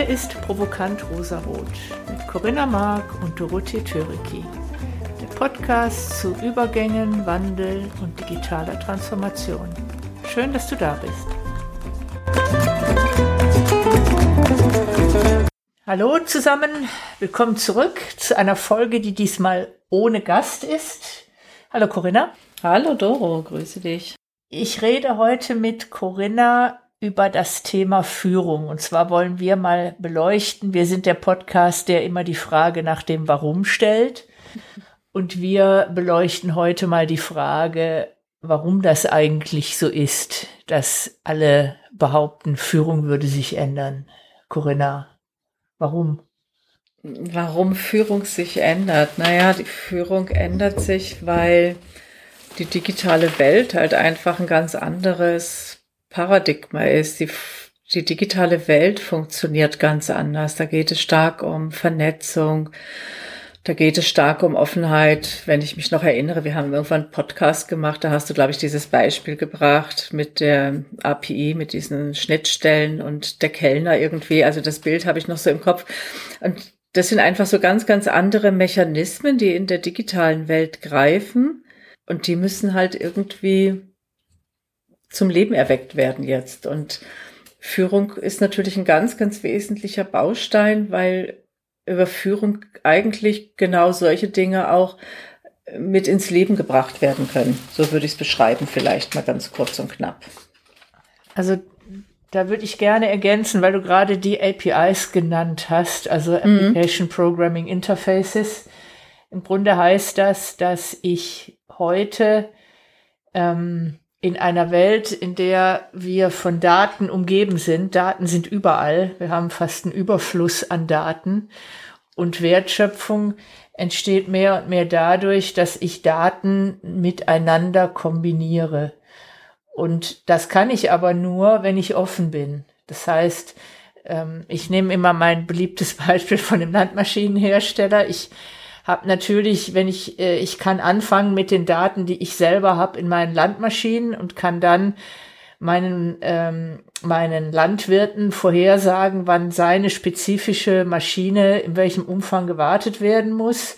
Hier ist Provokant Rosarot mit Corinna Mark und Dorothee Töriki. Der Podcast zu Übergängen, Wandel und digitaler Transformation. Schön, dass du da bist. Hallo zusammen, willkommen zurück zu einer Folge, die diesmal ohne Gast ist. Hallo Corinna. Hallo Doro, grüße dich. Ich rede heute mit Corinna über das Thema Führung. Und zwar wollen wir mal beleuchten, wir sind der Podcast, der immer die Frage nach dem Warum stellt. Und wir beleuchten heute mal die Frage, warum das eigentlich so ist, dass alle behaupten, Führung würde sich ändern. Corinna, warum? Warum Führung sich ändert? Naja, die Führung ändert sich, weil die digitale Welt halt einfach ein ganz anderes Paradigma ist. Die, die digitale Welt funktioniert ganz anders. Da geht es stark um Vernetzung. Da geht es stark um Offenheit. Wenn ich mich noch erinnere, wir haben irgendwann einen Podcast gemacht, da hast du, glaube ich, dieses Beispiel gebracht mit der API, mit diesen Schnittstellen und der Kellner irgendwie. Also das Bild habe ich noch so im Kopf. Und das sind einfach so ganz, ganz andere Mechanismen, die in der digitalen Welt greifen. Und die müssen halt irgendwie zum Leben erweckt werden jetzt. Und Führung ist natürlich ein ganz, ganz wesentlicher Baustein, weil über Führung eigentlich genau solche Dinge auch mit ins Leben gebracht werden können. So würde ich es beschreiben, vielleicht mal ganz kurz und knapp. Also da würde ich gerne ergänzen, weil du gerade die APIs genannt hast, also mhm. Application mhm. Programming Interfaces. Im Grunde heißt das, dass ich heute ähm, in einer Welt, in der wir von Daten umgeben sind. Daten sind überall. Wir haben fast einen Überfluss an Daten. Und Wertschöpfung entsteht mehr und mehr dadurch, dass ich Daten miteinander kombiniere. Und das kann ich aber nur, wenn ich offen bin. Das heißt, ähm, ich nehme immer mein beliebtes Beispiel von dem Landmaschinenhersteller. Ich habe natürlich, wenn ich, äh, ich kann anfangen mit den Daten, die ich selber habe in meinen Landmaschinen und kann dann meinen, ähm, meinen Landwirten vorhersagen, wann seine spezifische Maschine in welchem Umfang gewartet werden muss.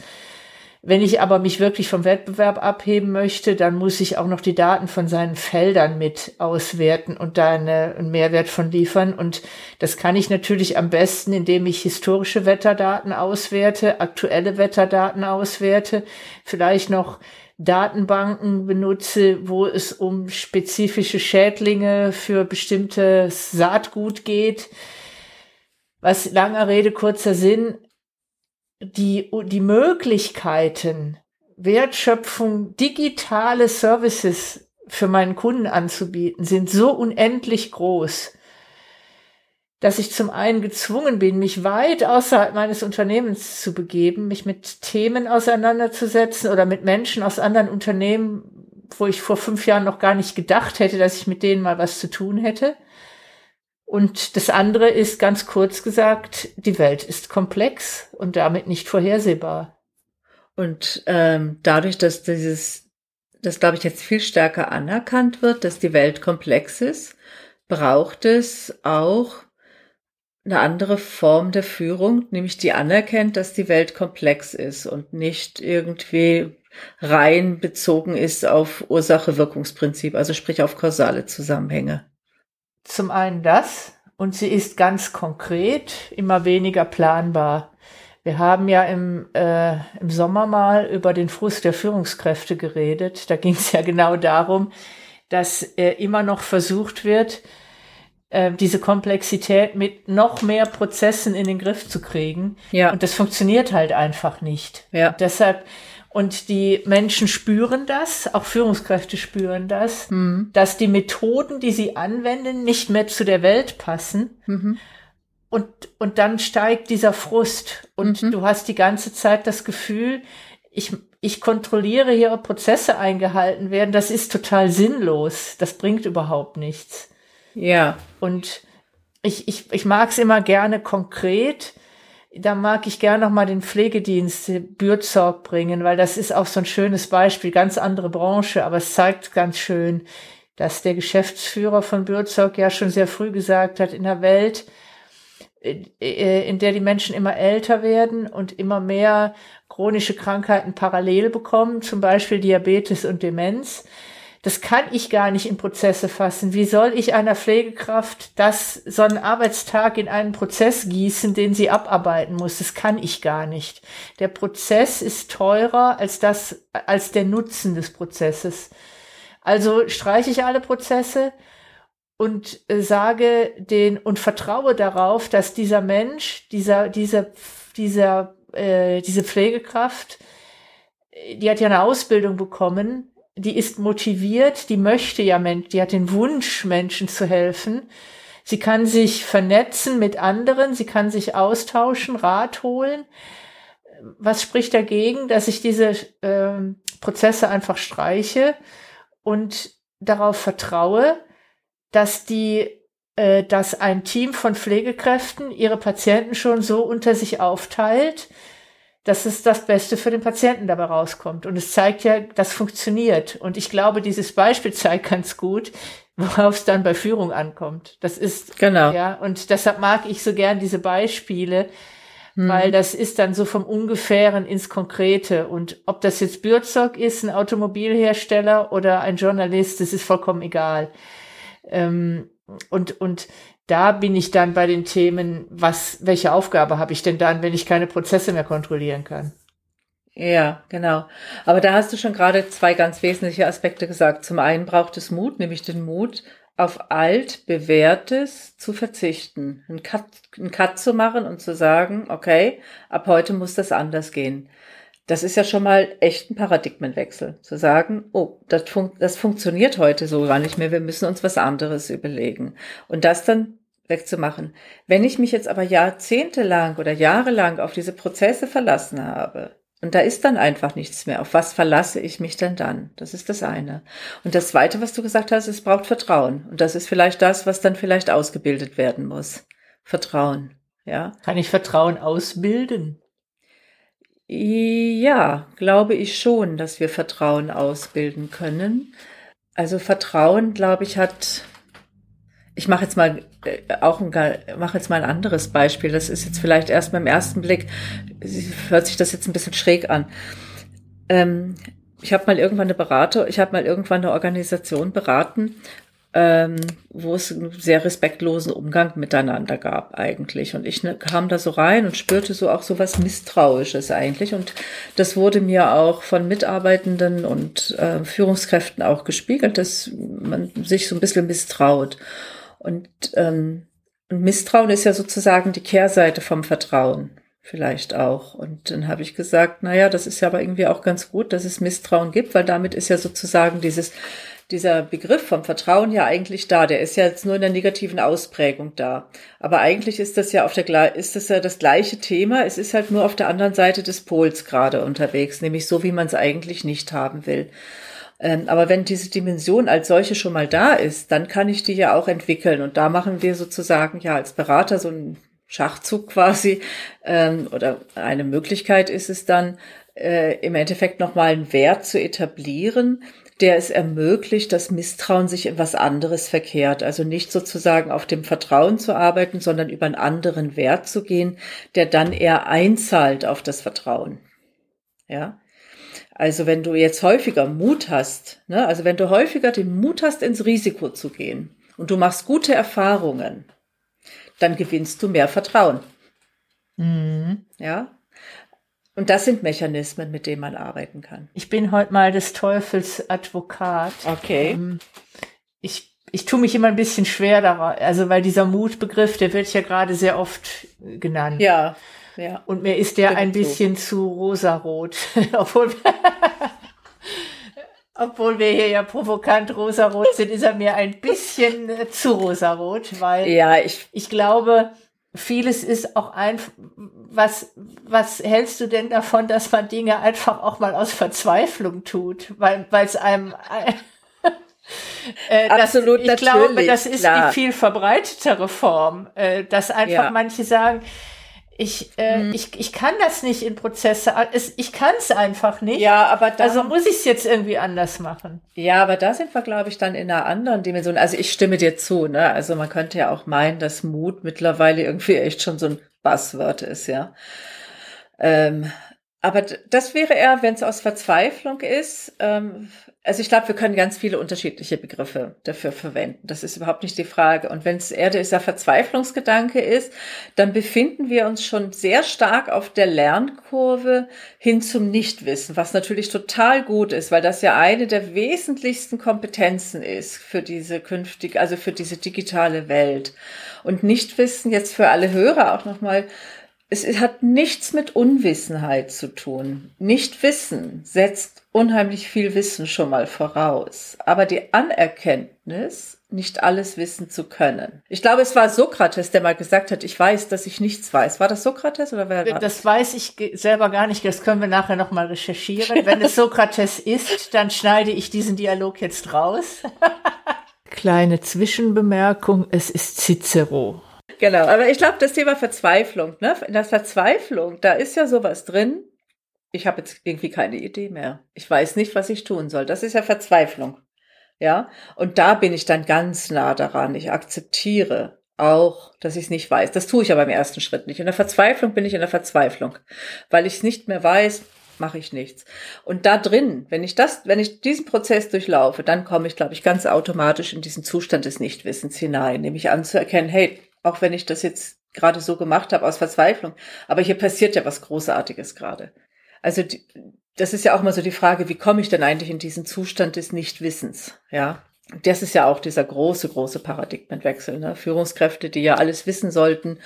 Wenn ich aber mich wirklich vom Wettbewerb abheben möchte, dann muss ich auch noch die Daten von seinen Feldern mit auswerten und da eine, einen Mehrwert von liefern. Und das kann ich natürlich am besten, indem ich historische Wetterdaten auswerte, aktuelle Wetterdaten auswerte, vielleicht noch Datenbanken benutze, wo es um spezifische Schädlinge für bestimmtes Saatgut geht. Was langer Rede, kurzer Sinn, die, die Möglichkeiten, Wertschöpfung, digitale Services für meinen Kunden anzubieten, sind so unendlich groß, dass ich zum einen gezwungen bin, mich weit außerhalb meines Unternehmens zu begeben, mich mit Themen auseinanderzusetzen oder mit Menschen aus anderen Unternehmen, wo ich vor fünf Jahren noch gar nicht gedacht hätte, dass ich mit denen mal was zu tun hätte. Und das andere ist ganz kurz gesagt, die Welt ist komplex und damit nicht vorhersehbar. Und ähm, dadurch, dass dieses, das glaube ich jetzt viel stärker anerkannt wird, dass die Welt komplex ist, braucht es auch eine andere Form der Führung, nämlich die anerkennt, dass die Welt komplex ist und nicht irgendwie rein bezogen ist auf Ursache-Wirkungsprinzip, also sprich auf kausale Zusammenhänge. Zum einen das und sie ist ganz konkret, immer weniger planbar. Wir haben ja im, äh, im Sommer mal über den Frust der Führungskräfte geredet. Da ging es ja genau darum, dass äh, immer noch versucht wird, äh, diese Komplexität mit noch mehr Prozessen in den Griff zu kriegen. Ja. Und das funktioniert halt einfach nicht. Ja. Und deshalb und die Menschen spüren das, auch Führungskräfte spüren das, mhm. dass die Methoden, die sie anwenden, nicht mehr zu der Welt passen. Mhm. Und, und dann steigt dieser Frust. Und mhm. du hast die ganze Zeit das Gefühl, ich, ich kontrolliere hier, ob Prozesse eingehalten werden. Das ist total sinnlos. Das bringt überhaupt nichts. Ja. Und ich, ich, ich mag es immer gerne konkret da mag ich gerne noch mal den Pflegedienst Bürzorg bringen, weil das ist auch so ein schönes Beispiel, ganz andere Branche, aber es zeigt ganz schön, dass der Geschäftsführer von Bürzorg ja schon sehr früh gesagt hat, in der Welt äh, in der die Menschen immer älter werden und immer mehr chronische Krankheiten parallel bekommen, zum Beispiel Diabetes und Demenz. Das kann ich gar nicht in Prozesse fassen. Wie soll ich einer Pflegekraft das, so einen Arbeitstag in einen Prozess gießen, den sie abarbeiten muss? Das kann ich gar nicht. Der Prozess ist teurer als das, als der Nutzen des Prozesses. Also streiche ich alle Prozesse und äh, sage den und vertraue darauf, dass dieser Mensch, dieser, dieser, dieser, äh, diese Pflegekraft, die hat ja eine Ausbildung bekommen, die ist motiviert, die möchte ja Mensch, die hat den Wunsch, Menschen zu helfen. Sie kann sich vernetzen mit anderen, sie kann sich austauschen, Rat holen. Was spricht dagegen, dass ich diese äh, Prozesse einfach streiche und darauf vertraue, dass die, äh, dass ein Team von Pflegekräften ihre Patienten schon so unter sich aufteilt, dass es das Beste für den Patienten dabei rauskommt. Und es zeigt ja, das funktioniert. Und ich glaube, dieses Beispiel zeigt ganz gut, worauf es dann bei Führung ankommt. Das ist, genau. ja, und deshalb mag ich so gern diese Beispiele, hm. weil das ist dann so vom Ungefähren ins Konkrete. Und ob das jetzt Bürzog ist, ein Automobilhersteller oder ein Journalist, das ist vollkommen egal. Ähm, und, und da bin ich dann bei den Themen, was, welche Aufgabe habe ich denn dann, wenn ich keine Prozesse mehr kontrollieren kann? Ja, genau. Aber da hast du schon gerade zwei ganz wesentliche Aspekte gesagt. Zum einen braucht es Mut, nämlich den Mut, auf alt bewährtes zu verzichten, einen Cut, einen Cut zu machen und zu sagen, okay, ab heute muss das anders gehen. Das ist ja schon mal echt ein Paradigmenwechsel. Zu sagen, oh, das, fun das funktioniert heute so gar nicht mehr, wir müssen uns was anderes überlegen. Und das dann wegzumachen. Wenn ich mich jetzt aber jahrzehntelang oder jahrelang auf diese Prozesse verlassen habe, und da ist dann einfach nichts mehr. Auf was verlasse ich mich denn dann? Das ist das eine. Und das zweite, was du gesagt hast, es braucht Vertrauen. Und das ist vielleicht das, was dann vielleicht ausgebildet werden muss. Vertrauen. Ja. Kann ich Vertrauen ausbilden? Ja, glaube ich schon, dass wir Vertrauen ausbilden können. Also Vertrauen, glaube ich, hat ich mache jetzt mal auch ein, mache jetzt mal ein anderes Beispiel. Das ist jetzt vielleicht erst beim ersten Blick, hört sich das jetzt ein bisschen schräg an. Ähm, ich habe mal irgendwann eine Berater, ich habe mal irgendwann eine Organisation beraten ähm, wo es einen sehr respektlosen Umgang miteinander gab eigentlich. Und ich ne, kam da so rein und spürte so auch so was Misstrauisches eigentlich. Und das wurde mir auch von Mitarbeitenden und äh, Führungskräften auch gespiegelt, dass man sich so ein bisschen misstraut. Und ähm, Misstrauen ist ja sozusagen die Kehrseite vom Vertrauen vielleicht auch. Und dann habe ich gesagt, naja, das ist ja aber irgendwie auch ganz gut, dass es Misstrauen gibt, weil damit ist ja sozusagen dieses dieser Begriff vom Vertrauen ja eigentlich da. Der ist ja jetzt nur in der negativen Ausprägung da. Aber eigentlich ist das ja auf der, ist das ja das gleiche Thema. Es ist halt nur auf der anderen Seite des Pols gerade unterwegs, nämlich so, wie man es eigentlich nicht haben will. Ähm, aber wenn diese Dimension als solche schon mal da ist, dann kann ich die ja auch entwickeln. Und da machen wir sozusagen ja als Berater so einen Schachzug quasi. Ähm, oder eine Möglichkeit ist es dann, äh, im Endeffekt nochmal einen Wert zu etablieren, der es ermöglicht, dass Misstrauen sich in was anderes verkehrt. Also nicht sozusagen auf dem Vertrauen zu arbeiten, sondern über einen anderen Wert zu gehen, der dann eher einzahlt auf das Vertrauen. Ja. Also wenn du jetzt häufiger Mut hast, ne, also wenn du häufiger den Mut hast, ins Risiko zu gehen und du machst gute Erfahrungen, dann gewinnst du mehr Vertrauen. Mhm. Ja. Und das sind Mechanismen, mit denen man arbeiten kann. Ich bin heute mal des Teufels Advokat. Okay. Ähm, ich, ich tue mich immer ein bisschen schwer daran, also weil dieser Mutbegriff, der wird ja gerade sehr oft genannt. Ja. Ja. Und mir ist der ein bisschen so. zu rosarot, obwohl, obwohl wir hier ja provokant rosarot sind, ist er mir ein bisschen zu rosarot, weil ja, ich, ich glaube, vieles ist auch einfach, was, was hältst du denn davon, dass man Dinge einfach auch mal aus Verzweiflung tut, weil weil es einem äh, Absolut, das, ich glaube, das ist klar. die viel verbreitetere Form, äh, dass einfach ja. manche sagen, Ich, äh, hm. ich, ich kann das nicht in Prozesse. Es, ich kann es einfach nicht. Ja, aber da, also muss ich es jetzt irgendwie anders machen. Ja, aber da sind wir, glaube ich, dann in einer anderen Dimension. Also ich stimme dir zu. Ne? Also man könnte ja auch meinen, dass Mut mittlerweile irgendwie echt schon so ein Buzzword ist, ja. Ähm, aber das wäre eher, wenn es aus Verzweiflung ist. Ähm, also ich glaube, wir können ganz viele unterschiedliche Begriffe dafür verwenden. Das ist überhaupt nicht die Frage. Und wenn es eher dieser Verzweiflungsgedanke ist, dann befinden wir uns schon sehr stark auf der Lernkurve hin zum Nichtwissen, was natürlich total gut ist, weil das ja eine der wesentlichsten Kompetenzen ist für diese künftige, also für diese digitale Welt. Und Nichtwissen jetzt für alle Hörer auch nochmal es hat nichts mit Unwissenheit zu tun. Nichtwissen setzt unheimlich viel Wissen schon mal voraus. Aber die Anerkenntnis, nicht alles wissen zu können. Ich glaube, es war Sokrates, der mal gesagt hat, ich weiß, dass ich nichts weiß. War das Sokrates oder wer war das? Das weiß ich selber gar nicht. Das können wir nachher nochmal recherchieren. Wenn es Sokrates ist, dann schneide ich diesen Dialog jetzt raus. Kleine Zwischenbemerkung, es ist Cicero. Genau, aber ich glaube, das Thema Verzweiflung, ne? In der Verzweiflung, da ist ja sowas drin. Ich habe jetzt irgendwie keine Idee mehr. Ich weiß nicht, was ich tun soll. Das ist ja Verzweiflung. Ja, und da bin ich dann ganz nah daran. Ich akzeptiere auch, dass ich es nicht weiß. Das tue ich aber im ersten Schritt nicht. In der Verzweiflung bin ich in der Verzweiflung, weil ich es nicht mehr weiß, mache ich nichts. Und da drin, wenn ich das, wenn ich diesen Prozess durchlaufe, dann komme ich, glaube ich, ganz automatisch in diesen Zustand des Nichtwissens hinein, nämlich anzuerkennen, hey, auch wenn ich das jetzt gerade so gemacht habe aus Verzweiflung. Aber hier passiert ja was Großartiges gerade. Also die, das ist ja auch mal so die Frage, wie komme ich denn eigentlich in diesen Zustand des Nichtwissens? Ja, das ist ja auch dieser große, große Paradigmenwechsel. Ne? Führungskräfte, die ja alles wissen sollten,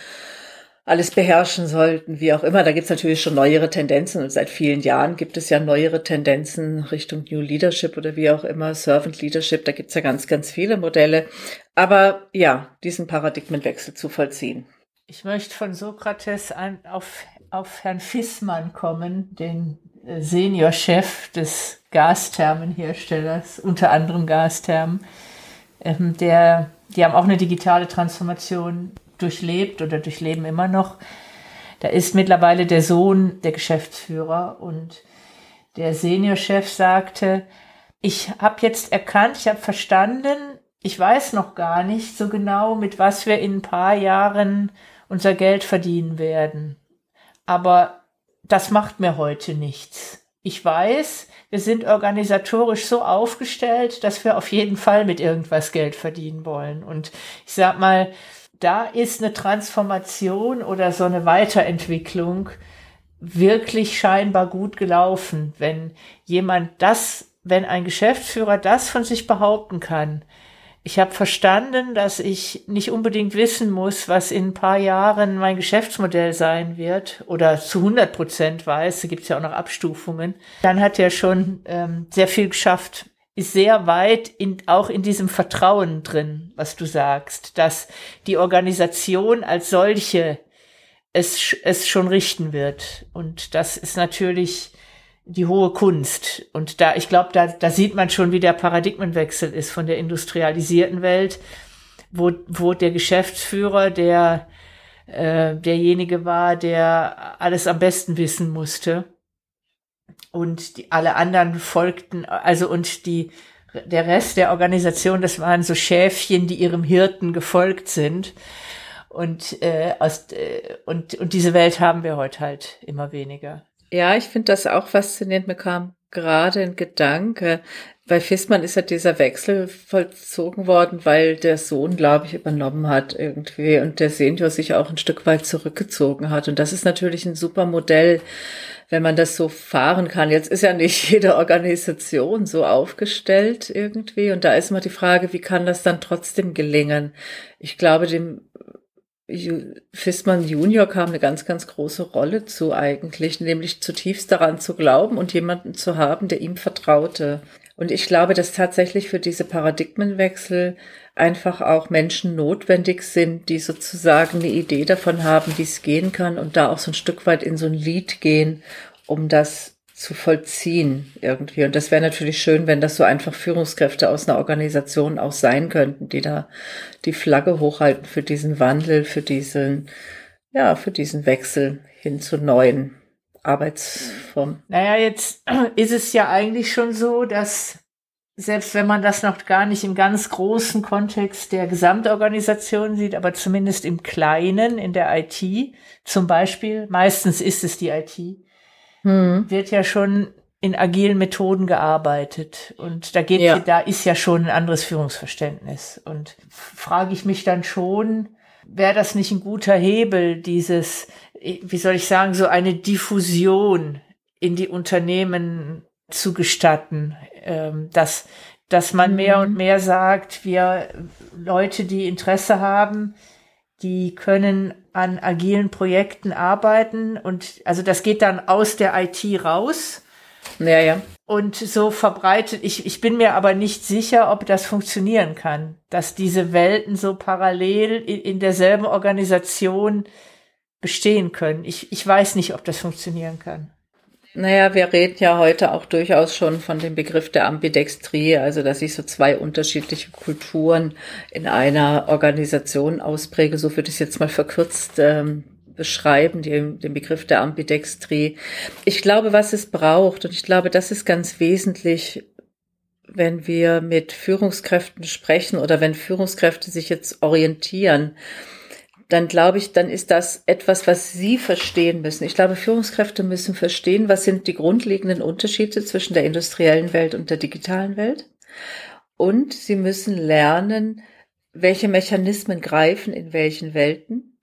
alles beherrschen sollten, wie auch immer. Da gibt es natürlich schon neuere Tendenzen und seit vielen Jahren gibt es ja neuere Tendenzen Richtung New Leadership oder wie auch immer, Servant Leadership. Da gibt es ja ganz, ganz viele Modelle. Aber ja, diesen Paradigmenwechsel zu vollziehen. Ich möchte von Sokrates an, auf, auf Herrn Fissmann kommen, den äh, Seniorchef des Gasthermenherstellers, unter anderem Gasthermen. Ähm, der, die haben auch eine digitale Transformation durchlebt oder durchleben immer noch. Da ist mittlerweile der Sohn der Geschäftsführer und der Seniorchef sagte, ich habe jetzt erkannt, ich habe verstanden, ich weiß noch gar nicht so genau, mit was wir in ein paar Jahren unser Geld verdienen werden. Aber das macht mir heute nichts. Ich weiß, wir sind organisatorisch so aufgestellt, dass wir auf jeden Fall mit irgendwas Geld verdienen wollen. Und ich sag mal, da ist eine Transformation oder so eine Weiterentwicklung wirklich scheinbar gut gelaufen, wenn jemand das, wenn ein Geschäftsführer das von sich behaupten kann. Ich habe verstanden, dass ich nicht unbedingt wissen muss, was in ein paar Jahren mein Geschäftsmodell sein wird oder zu 100 Prozent weiß. Da gibt es ja auch noch Abstufungen. Dann hat er schon ähm, sehr viel geschafft ist sehr weit in, auch in diesem Vertrauen drin, was du sagst, dass die Organisation als solche es, es schon richten wird. Und das ist natürlich die hohe Kunst. Und da, ich glaube, da, da sieht man schon, wie der Paradigmenwechsel ist von der industrialisierten Welt, wo, wo der Geschäftsführer, der äh, derjenige war, der alles am besten wissen musste und die, alle anderen folgten, also und die, der Rest der Organisation, das waren so Schäfchen, die ihrem Hirten gefolgt sind. Und, äh, aus, äh, und, und diese Welt haben wir heute halt immer weniger. Ja, ich finde das auch faszinierend. Mir kam gerade ein Gedanke. Bei Fissmann ist ja dieser Wechsel vollzogen worden, weil der Sohn, glaube ich, übernommen hat irgendwie und der Senior sich auch ein Stück weit zurückgezogen hat. Und das ist natürlich ein super Modell, wenn man das so fahren kann. Jetzt ist ja nicht jede Organisation so aufgestellt irgendwie. Und da ist immer die Frage, wie kann das dann trotzdem gelingen? Ich glaube, dem Fissmann Junior kam eine ganz, ganz große Rolle zu eigentlich, nämlich zutiefst daran zu glauben und jemanden zu haben, der ihm vertraute. Und ich glaube, dass tatsächlich für diese Paradigmenwechsel einfach auch Menschen notwendig sind, die sozusagen eine Idee davon haben, wie es gehen kann und da auch so ein Stück weit in so ein Lied gehen, um das zu vollziehen irgendwie. Und das wäre natürlich schön, wenn das so einfach Führungskräfte aus einer Organisation auch sein könnten, die da die Flagge hochhalten für diesen Wandel, für diesen, ja, für diesen Wechsel hin zu neuen Arbeitsformen? Naja, jetzt ist es ja eigentlich schon so, dass selbst wenn man das noch gar nicht im ganz großen Kontext der Gesamtorganisation sieht, aber zumindest im Kleinen, in der IT zum Beispiel, meistens ist es die IT, hm. wird ja schon in agilen Methoden gearbeitet. Und da geht, ja. da ist ja schon ein anderes Führungsverständnis. Und frage ich mich dann schon, wäre das nicht ein guter Hebel, dieses, wie soll ich sagen, so eine Diffusion in die Unternehmen zu gestatten, ähm, dass, dass man mhm. mehr und mehr sagt, wir Leute, die Interesse haben, die können an agilen Projekten arbeiten und also das geht dann aus der IT raus. Ja, ja. Und so verbreitet, ich, ich bin mir aber nicht sicher, ob das funktionieren kann, dass diese Welten so parallel in, in derselben Organisation bestehen können. Ich, ich weiß nicht, ob das funktionieren kann. Naja, wir reden ja heute auch durchaus schon von dem Begriff der Ambidextrie, also dass ich so zwei unterschiedliche Kulturen in einer Organisation auspräge. So würde ich es jetzt mal verkürzt ähm, beschreiben, den, den Begriff der Ambidextrie. Ich glaube, was es braucht, und ich glaube, das ist ganz wesentlich, wenn wir mit Führungskräften sprechen oder wenn Führungskräfte sich jetzt orientieren, dann glaube ich, dann ist das etwas, was Sie verstehen müssen. Ich glaube, Führungskräfte müssen verstehen, was sind die grundlegenden Unterschiede zwischen der industriellen Welt und der digitalen Welt. Und Sie müssen lernen, welche Mechanismen greifen in welchen Welten.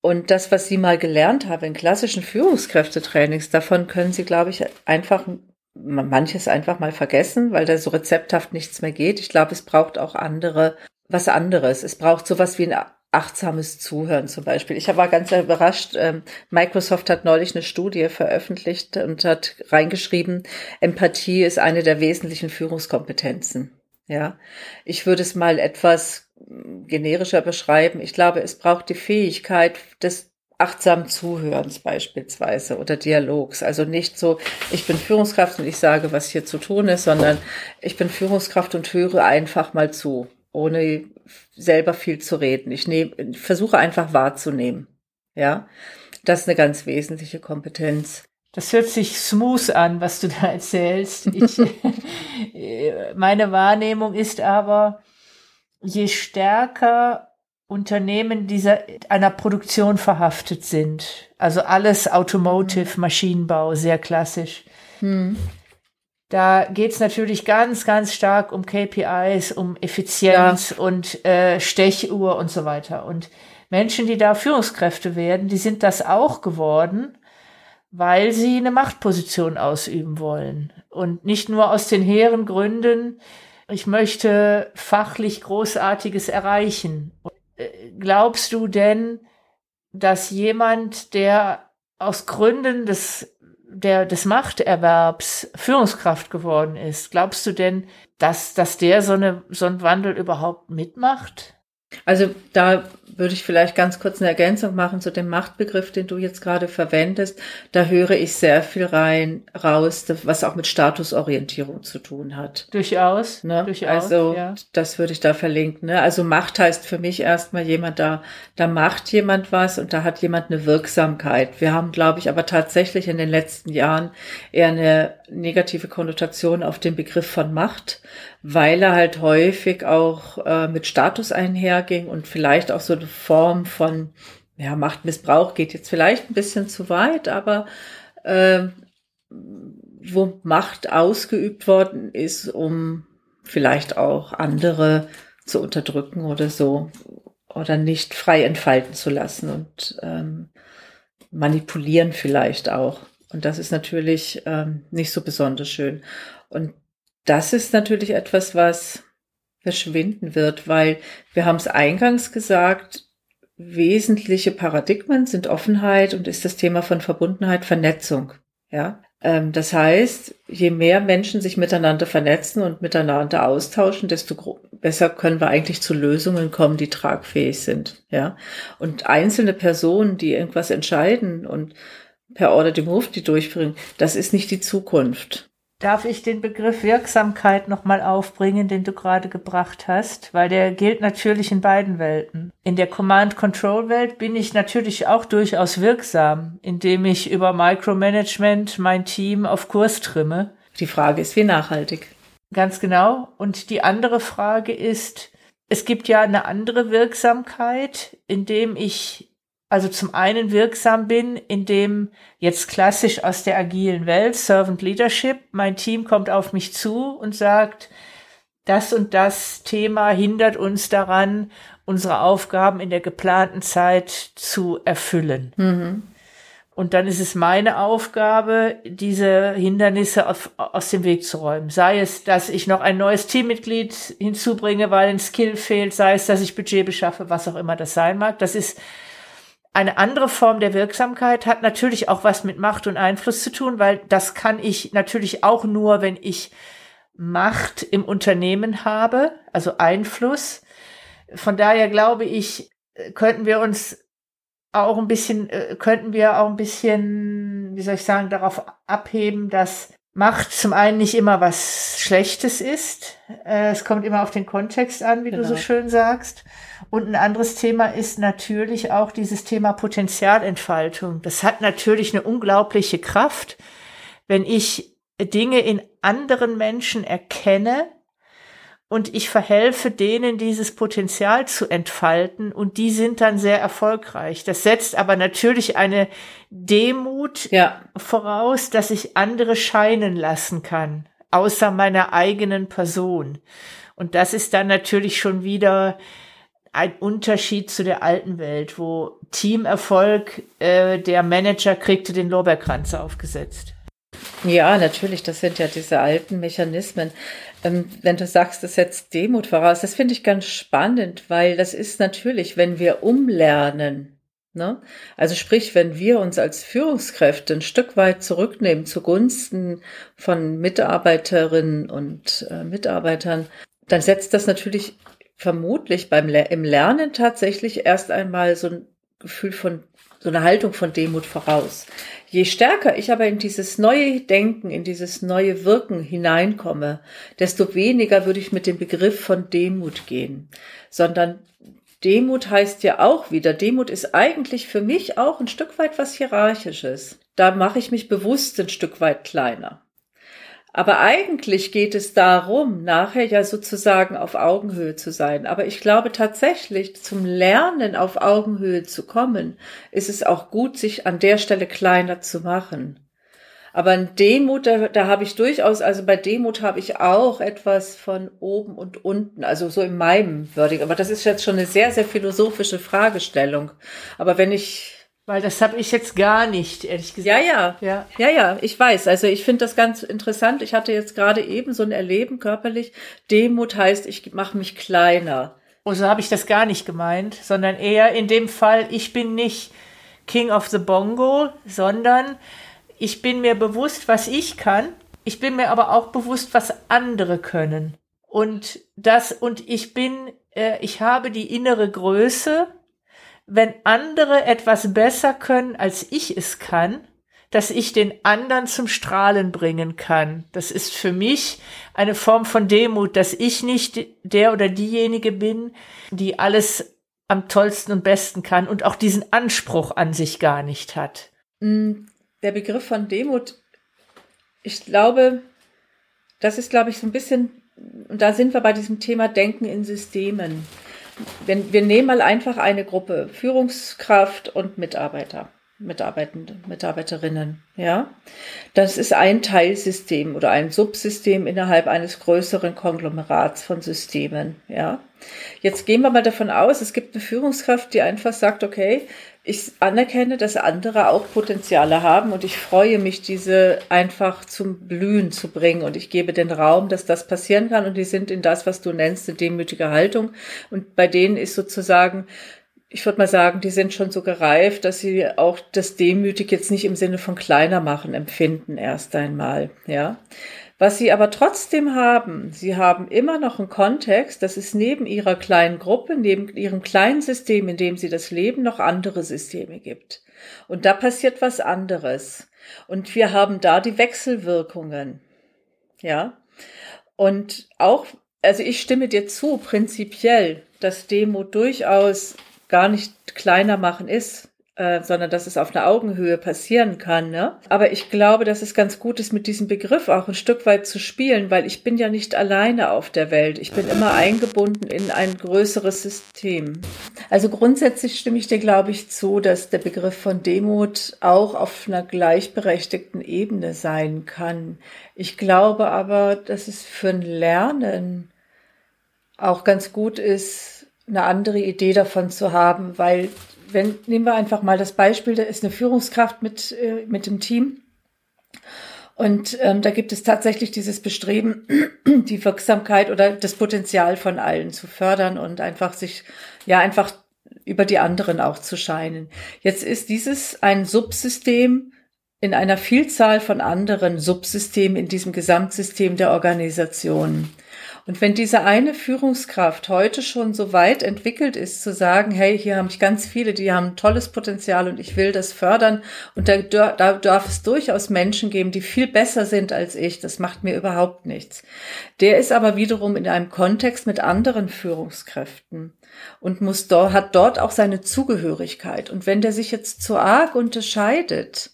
Und das, was Sie mal gelernt haben in klassischen Führungskräftetrainings, davon können Sie, glaube ich, einfach manches einfach mal vergessen, weil da so rezepthaft nichts mehr geht. Ich glaube, es braucht auch andere, was anderes. Es braucht sowas wie ein achtsames Zuhören zum Beispiel. Ich war ganz überrascht. Ähm, Microsoft hat neulich eine Studie veröffentlicht und hat reingeschrieben, Empathie ist eine der wesentlichen Führungskompetenzen. Ja, ich würde es mal etwas generischer beschreiben. Ich glaube, es braucht die Fähigkeit des achtsamen Zuhörens beispielsweise oder Dialogs. Also nicht so, ich bin Führungskraft und ich sage, was hier zu tun ist, sondern ich bin Führungskraft und höre einfach mal zu ohne selber viel zu reden. Ich nehme, versuche einfach wahrzunehmen. Ja, das ist eine ganz wesentliche Kompetenz. Das hört sich smooth an, was du da erzählst. Ich, meine Wahrnehmung ist aber, je stärker Unternehmen dieser einer Produktion verhaftet sind, also alles Automotive, Maschinenbau, sehr klassisch, hm. Da geht's natürlich ganz, ganz stark um KPIs, um Effizienz ja. und äh, Stechuhr und so weiter. Und Menschen, die da Führungskräfte werden, die sind das auch geworden, weil sie eine Machtposition ausüben wollen. Und nicht nur aus den hehren Gründen, ich möchte fachlich Großartiges erreichen. Äh, glaubst du denn, dass jemand, der aus Gründen des der, des Machterwerbs Führungskraft geworden ist, glaubst du denn, dass, dass der so, eine, so einen Wandel überhaupt mitmacht? Also da würde ich vielleicht ganz kurz eine Ergänzung machen zu dem Machtbegriff, den du jetzt gerade verwendest. Da höre ich sehr viel rein, raus, was auch mit Statusorientierung zu tun hat. Durchaus. Ne? Durchaus also ja. das würde ich da verlinken. Ne? Also Macht heißt für mich erstmal jemand da, da macht jemand was und da hat jemand eine Wirksamkeit. Wir haben, glaube ich, aber tatsächlich in den letzten Jahren eher eine negative Konnotation auf den Begriff von Macht, weil er halt häufig auch äh, mit Status einherging und vielleicht auch so eine Form von ja, Machtmissbrauch geht jetzt vielleicht ein bisschen zu weit, aber äh, wo Macht ausgeübt worden ist, um vielleicht auch andere zu unterdrücken oder so oder nicht frei entfalten zu lassen und ähm, manipulieren vielleicht auch. Und das ist natürlich ähm, nicht so besonders schön. Und das ist natürlich etwas, was verschwinden wird, weil wir haben es eingangs gesagt, wesentliche Paradigmen sind Offenheit und ist das Thema von Verbundenheit, Vernetzung. Ja, ähm, das heißt, je mehr Menschen sich miteinander vernetzen und miteinander austauschen, desto besser können wir eigentlich zu Lösungen kommen, die tragfähig sind. Ja, und einzelne Personen, die irgendwas entscheiden und per Order die Move die durchführen, das ist nicht die Zukunft. darf ich den Begriff Wirksamkeit nochmal aufbringen, den du gerade gebracht hast, weil der gilt natürlich in beiden Welten. In der Command-Control-Welt bin ich natürlich auch durchaus wirksam, indem ich über Micromanagement mein Team auf Kurs trimme. Die Frage ist, wie nachhaltig? Ganz genau. Und die andere Frage ist, es gibt ja eine andere Wirksamkeit, indem ich also zum einen wirksam bin, indem jetzt klassisch aus der agilen Welt, Servant Leadership, mein Team kommt auf mich zu und sagt, das und das Thema hindert uns daran, unsere Aufgaben in der geplanten Zeit zu erfüllen. Mhm. Und dann ist es meine Aufgabe, diese Hindernisse auf, aus dem Weg zu räumen. Sei es, dass ich noch ein neues Teammitglied hinzubringe, weil ein Skill fehlt, sei es, dass ich Budget beschaffe, was auch immer das sein mag. Das ist eine andere Form der Wirksamkeit, hat natürlich auch was mit Macht und Einfluss zu tun, weil das kann ich natürlich auch nur, wenn ich Macht im Unternehmen habe, also Einfluss. Von daher glaube ich, könnten wir uns auch ein bisschen, äh, könnten wir auch ein bisschen, wie soll ich sagen, darauf abheben, dass Macht zum einen nicht immer was Schlechtes ist. Äh, es kommt immer auf den Kontext an, wie genau. du so genau. schön sagst. Und ein anderes Thema ist natürlich auch dieses Thema Potenzialentfaltung. Das hat natürlich eine unglaubliche Kraft, wenn ich Dinge in anderen Menschen erkenne, und ich verhelfe denen, dieses Potenzial zu entfalten und die sind dann sehr erfolgreich. Das setzt aber natürlich eine Demut ja. voraus, dass ich andere scheinen lassen kann, außer meiner eigenen Person. Und das ist dann natürlich schon wieder ein Unterschied zu der alten Welt, wo Teamerfolg, äh, der Manager kriegte den Lorbeerkranz aufgesetzt. Ja, natürlich, das sind ja diese alten Mechanismen. Ähm, wenn du sagst, das setzt Demut voraus, das finde ich ganz spannend, weil das ist natürlich, wenn wir umlernen, ne? also sprich, wenn wir uns als Führungskräfte ein Stück weit zurücknehmen zugunsten von Mitarbeiterinnen und äh, Mitarbeitern, dann setzt das natürlich vermutlich beim im Lernen tatsächlich erst einmal so ein Gefühl von so eine Haltung von Demut voraus. Je stärker ich aber in dieses neue Denken, in dieses neue Wirken hineinkomme, desto weniger würde ich mit dem Begriff von Demut gehen, sondern Demut heißt ja auch wieder, Demut ist eigentlich für mich auch ein Stück weit was Hierarchisches. Da mache ich mich bewusst ein Stück weit kleiner. Aber eigentlich geht es darum, nachher ja sozusagen auf Augenhöhe zu sein. Aber ich glaube tatsächlich, zum Lernen auf Augenhöhe zu kommen, ist es auch gut, sich an der Stelle kleiner zu machen. Aber in Demut, da, da habe ich durchaus, also bei Demut habe ich auch etwas von oben und unten, also so in meinem Wording. Aber das ist jetzt schon eine sehr, sehr philosophische Fragestellung. Aber wenn ich weil das habe ich jetzt gar nicht, ehrlich gesagt. Ja, ja. Ja, ja, ja ich weiß. Also ich finde das ganz interessant. Ich hatte jetzt gerade eben so ein Erleben körperlich. Demut heißt, ich mache mich kleiner. Oh, so habe ich das gar nicht gemeint, sondern eher in dem Fall, ich bin nicht King of the Bongo, sondern ich bin mir bewusst, was ich kann. Ich bin mir aber auch bewusst, was andere können. Und das, und ich bin, äh, ich habe die innere Größe, wenn andere etwas besser können, als ich es kann, dass ich den anderen zum Strahlen bringen kann. Das ist für mich eine Form von Demut, dass ich nicht der oder diejenige bin, die alles am tollsten und besten kann und auch diesen Anspruch an sich gar nicht hat. Mm, der Begriff von Demut, ich glaube, das ist, glaube ich, so ein bisschen, und da sind wir bei diesem Thema Denken in Systemen wenn, wir nehmen mal einfach eine Gruppe, Führungskraft und Mitarbeiter, Mitarbeitende, Mitarbeiterinnen, ja. Das ist ein Teilsystem oder ein Subsystem innerhalb eines größeren Konglomerats von Systemen, ja. Jetzt gehen wir mal davon aus, es gibt eine Führungskraft, die einfach sagt, okay, ich anerkenne, dass andere auch Potenziale haben und ich freue mich, diese einfach zum Blühen zu bringen und ich gebe den Raum, dass das passieren kann und die sind in das, was du nennst, eine demütige Haltung und bei denen ist sozusagen ich würde mal sagen, die sind schon so gereift, dass sie auch das demütig jetzt nicht im Sinne von kleiner machen empfinden erst einmal, ja. Was sie aber trotzdem haben, sie haben immer noch einen Kontext, dass es neben ihrer kleinen Gruppe, neben ihrem kleinen System, in dem sie das leben, noch andere Systeme gibt. Und da passiert was anderes. Und wir haben da die Wechselwirkungen. Ja. Und auch, also ich stimme dir zu, prinzipiell, dass Demo durchaus gar nicht kleiner machen ist. Äh, sondern dass es auf einer Augenhöhe passieren kann. Ne? Aber ich glaube, dass es ganz gut ist, mit diesem Begriff auch ein Stück weit zu spielen, weil ich bin ja nicht alleine auf der Welt. Ich bin immer eingebunden in ein größeres System. Also grundsätzlich stimme ich dir, glaube ich, zu, dass der Begriff von Demut auch auf einer gleichberechtigten Ebene sein kann. Ich glaube aber, dass es für ein Lernen auch ganz gut ist, eine andere Idee davon zu haben, weil wenn, nehmen wir einfach mal das Beispiel, da ist eine Führungskraft mit, äh, mit dem Team. Und ähm, da gibt es tatsächlich dieses Bestreben, die Wirksamkeit oder das Potenzial von allen zu fördern und einfach sich, ja, einfach über die anderen auch zu scheinen. Jetzt ist dieses ein Subsystem in einer Vielzahl von anderen Subsystemen in diesem Gesamtsystem der Organisation. Und wenn diese eine Führungskraft heute schon so weit entwickelt ist, zu sagen, hey, hier habe ich ganz viele, die haben tolles Potenzial und ich will das fördern. Und da, da darf es durchaus Menschen geben, die viel besser sind als ich. Das macht mir überhaupt nichts. Der ist aber wiederum in einem Kontext mit anderen Führungskräften und muss dort, hat dort auch seine Zugehörigkeit. Und wenn der sich jetzt zu arg unterscheidet,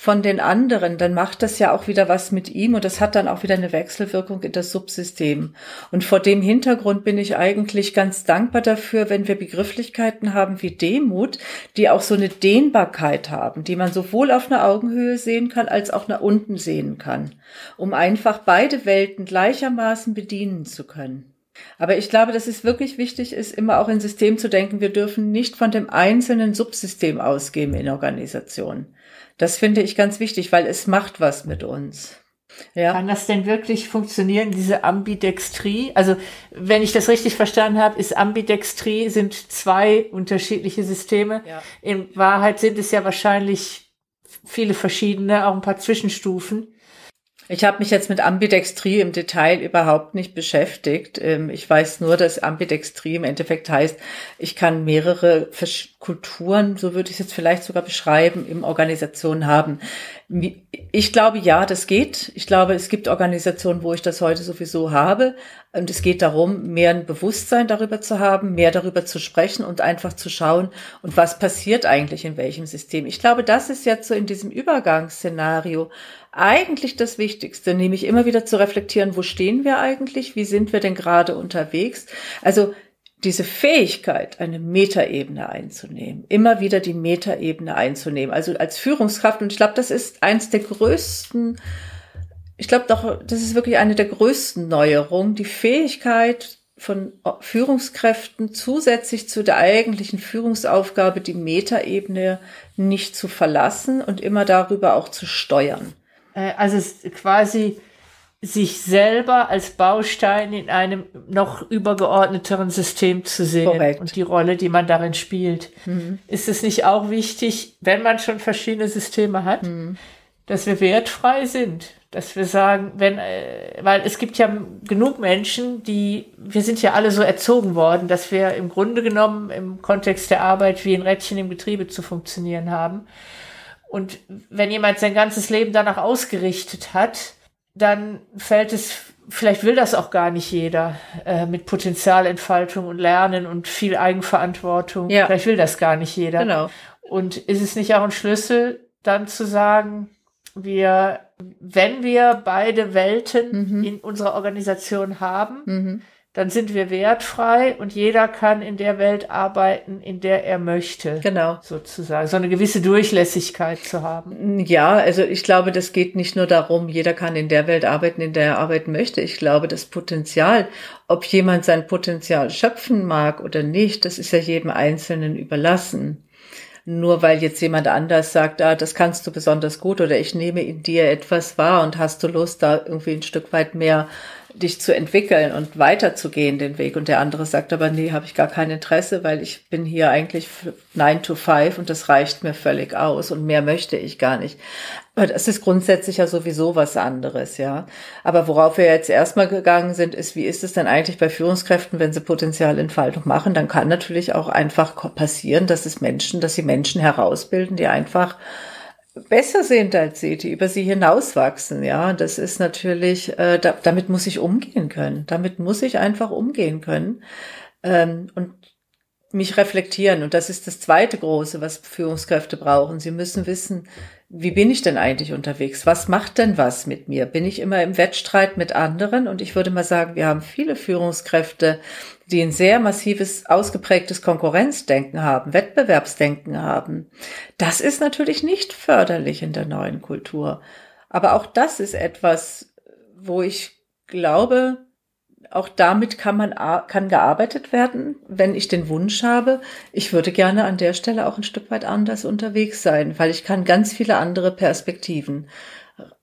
von den anderen, dann macht das ja auch wieder was mit ihm und das hat dann auch wieder eine Wechselwirkung in das Subsystem. Und vor dem Hintergrund bin ich eigentlich ganz dankbar dafür, wenn wir Begrifflichkeiten haben wie Demut, die auch so eine Dehnbarkeit haben, die man sowohl auf einer Augenhöhe sehen kann als auch nach unten sehen kann, um einfach beide Welten gleichermaßen bedienen zu können. Aber ich glaube, dass es wirklich wichtig ist, immer auch in System zu denken. Wir dürfen nicht von dem einzelnen Subsystem ausgehen in Organisationen. Das finde ich ganz wichtig, weil es macht was mit uns. Ja. Kann das denn wirklich funktionieren, diese Ambidextrie? Also, wenn ich das richtig verstanden habe, ist Ambidextrie sind zwei unterschiedliche Systeme. Ja. In Wahrheit sind es ja wahrscheinlich viele verschiedene, auch ein paar Zwischenstufen. Ich habe mich jetzt mit Ambidextrie im Detail überhaupt nicht beschäftigt. Ähm, ich weiß nur, dass Ambidextrie im Endeffekt heißt, ich kann mehrere Kulturen, so würde ich es jetzt vielleicht sogar beschreiben, im Organisationen haben. Ich glaube, ja, das geht. Ich glaube, es gibt Organisationen, wo ich das heute sowieso habe. Und es geht darum, mehr ein Bewusstsein darüber zu haben, mehr darüber zu sprechen und einfach zu schauen, und was passiert eigentlich in welchem System. Ich glaube, das ist jetzt so in diesem Übergangsszenario eigentlich das Wichtigste, nämlich immer wieder zu reflektieren, wo stehen wir eigentlich, wie sind wir denn gerade unterwegs. Also diese Fähigkeit, eine Metaebene einzunehmen, immer wieder die Metaebene einzunehmen, also als Führungskraft. Und ich glaube, das ist eins der größten, ich glaube doch, das ist wirklich eine der größten Neuerungen, die Fähigkeit von Führungskräften zusätzlich zu der eigentlichen Führungsaufgabe, die Metaebene nicht zu verlassen und immer darüber auch zu steuern. Äh, also quasi sich selber als Baustein in einem noch übergeordneteren System zu sehen Korrekt. und die Rolle, die man darin spielt. Mhm. Ist es nicht auch wichtig, wenn man schon verschiedene Systeme hat, mhm. dass wir wertfrei sind? Dass wir sagen, wenn, äh, weil es gibt ja genug Menschen, die, wir sind ja alle so erzogen worden, dass wir im Grunde genommen im Kontext der Arbeit wie ein Rädchen im Getriebe zu funktionieren haben. Und wenn jemand sein ganzes Leben danach ausgerichtet hat, dann fällt es, vielleicht will das auch gar nicht jeder, äh, mit Potenzialentfaltung und Lernen und viel Eigenverantwortung. Ja. Vielleicht will das gar nicht jeder. Genau. Und ist es nicht auch ein Schlüssel, dann zu sagen, wir, wenn wir beide Welten mhm. in unserer Organisation haben, mhm dann sind wir wertfrei und jeder kann in der Welt arbeiten, in der er möchte. Genau. Sozusagen. So eine gewisse Durchlässigkeit zu haben. Ja, also ich glaube, das geht nicht nur darum, jeder kann in der Welt arbeiten, in der er arbeiten möchte. Ich glaube, das Potenzial, ob jemand sein Potenzial schöpfen mag oder nicht, das ist ja jedem Einzelnen überlassen nur weil jetzt jemand anders sagt, ah, das kannst du besonders gut oder ich nehme in dir etwas wahr und hast du Lust, da irgendwie ein Stück weit mehr dich zu entwickeln und weiterzugehen den Weg. Und der andere sagt aber, nee, habe ich gar kein Interesse, weil ich bin hier eigentlich nine to five und das reicht mir völlig aus und mehr möchte ich gar nicht. Aber das ist grundsätzlich ja sowieso was anderes, ja. Aber worauf wir jetzt erstmal gegangen sind, ist, wie ist es denn eigentlich bei Führungskräften, wenn sie Potenzialentfaltung machen? Dann kann natürlich auch einfach passieren, dass es Menschen, dass sie Menschen herausbilden, die einfach besser sind als sie, die über sie hinauswachsen. Ja, das ist natürlich, äh, da, damit muss ich umgehen können. Damit muss ich einfach umgehen können ähm, und mich reflektieren. Und das ist das zweite große, was Führungskräfte brauchen. Sie müssen wissen, wie bin ich denn eigentlich unterwegs? Was macht denn was mit mir? Bin ich immer im Wettstreit mit anderen? Und ich würde mal sagen, wir haben viele Führungskräfte, die ein sehr massives, ausgeprägtes Konkurrenzdenken haben, Wettbewerbsdenken haben. Das ist natürlich nicht förderlich in der neuen Kultur. Aber auch das ist etwas, wo ich glaube, auch damit kann man kann gearbeitet werden, wenn ich den Wunsch habe. Ich würde gerne an der Stelle auch ein Stück weit anders unterwegs sein, weil ich kann ganz viele andere Perspektiven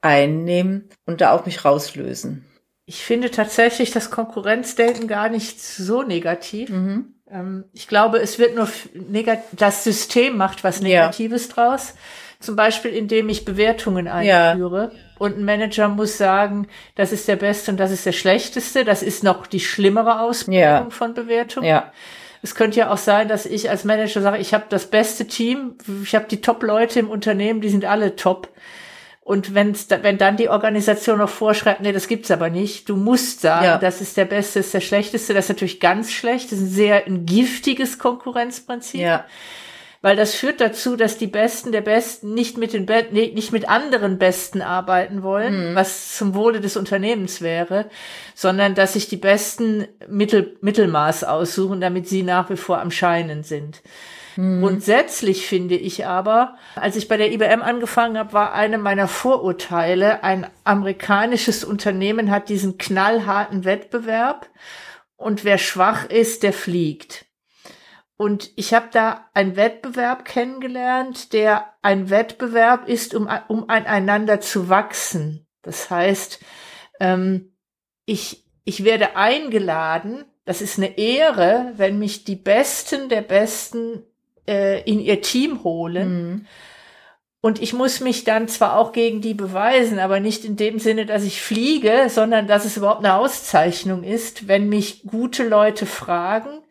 einnehmen und da auch mich rauslösen. Ich finde tatsächlich das Konkurrenzdenken gar nicht so negativ. Mhm. Ähm, ich glaube, es wird nur das System macht was Negatives ja. draus. Zum Beispiel, indem ich Bewertungen einführe. Ja. Und ein Manager muss sagen, das ist der Beste und das ist der Schlechteste. Das ist noch die schlimmere Ausprägung ja. von Bewertungen. Ja. Es könnte ja auch sein, dass ich als Manager sage, ich habe das beste Team, ich habe die Top-Leute im Unternehmen, die sind alle top. Und wenn's, wenn dann die Organisation noch vorschreibt, nee, das gibt's aber nicht, du musst sagen, ja. das ist der Beste, das ist der Schlechteste, das ist natürlich ganz schlecht, das ist ein sehr ein giftiges Konkurrenzprinzip. Ja weil das führt dazu, dass die Besten der Besten nicht mit den Be nicht mit anderen Besten arbeiten wollen, mhm. was zum Wohle des Unternehmens wäre, sondern dass sich die Besten Mittel, Mittelmaß aussuchen, damit sie nach wie vor am Scheinen sind. Mhm. Grundsätzlich finde ich aber, als ich bei der IBM angefangen habe, war eine meiner Vorurteile, ein amerikanisches Unternehmen hat diesen knallharten Wettbewerb und wer schwach ist, der fliegt. Und ich habe da einen Wettbewerb kennengelernt, der ein Wettbewerb ist, um, um aneinander zu wachsen. Das heißt, ähm, ich, ich werde eingeladen, das ist eine Ehre, wenn mich die Besten der Besten äh, in ihr Team holen. Mhm. Und ich muss mich dann zwar auch gegen die beweisen, aber nicht in dem Sinne, dass ich fliege, sondern dass es überhaupt eine Auszeichnung ist, wenn mich gute Leute fragen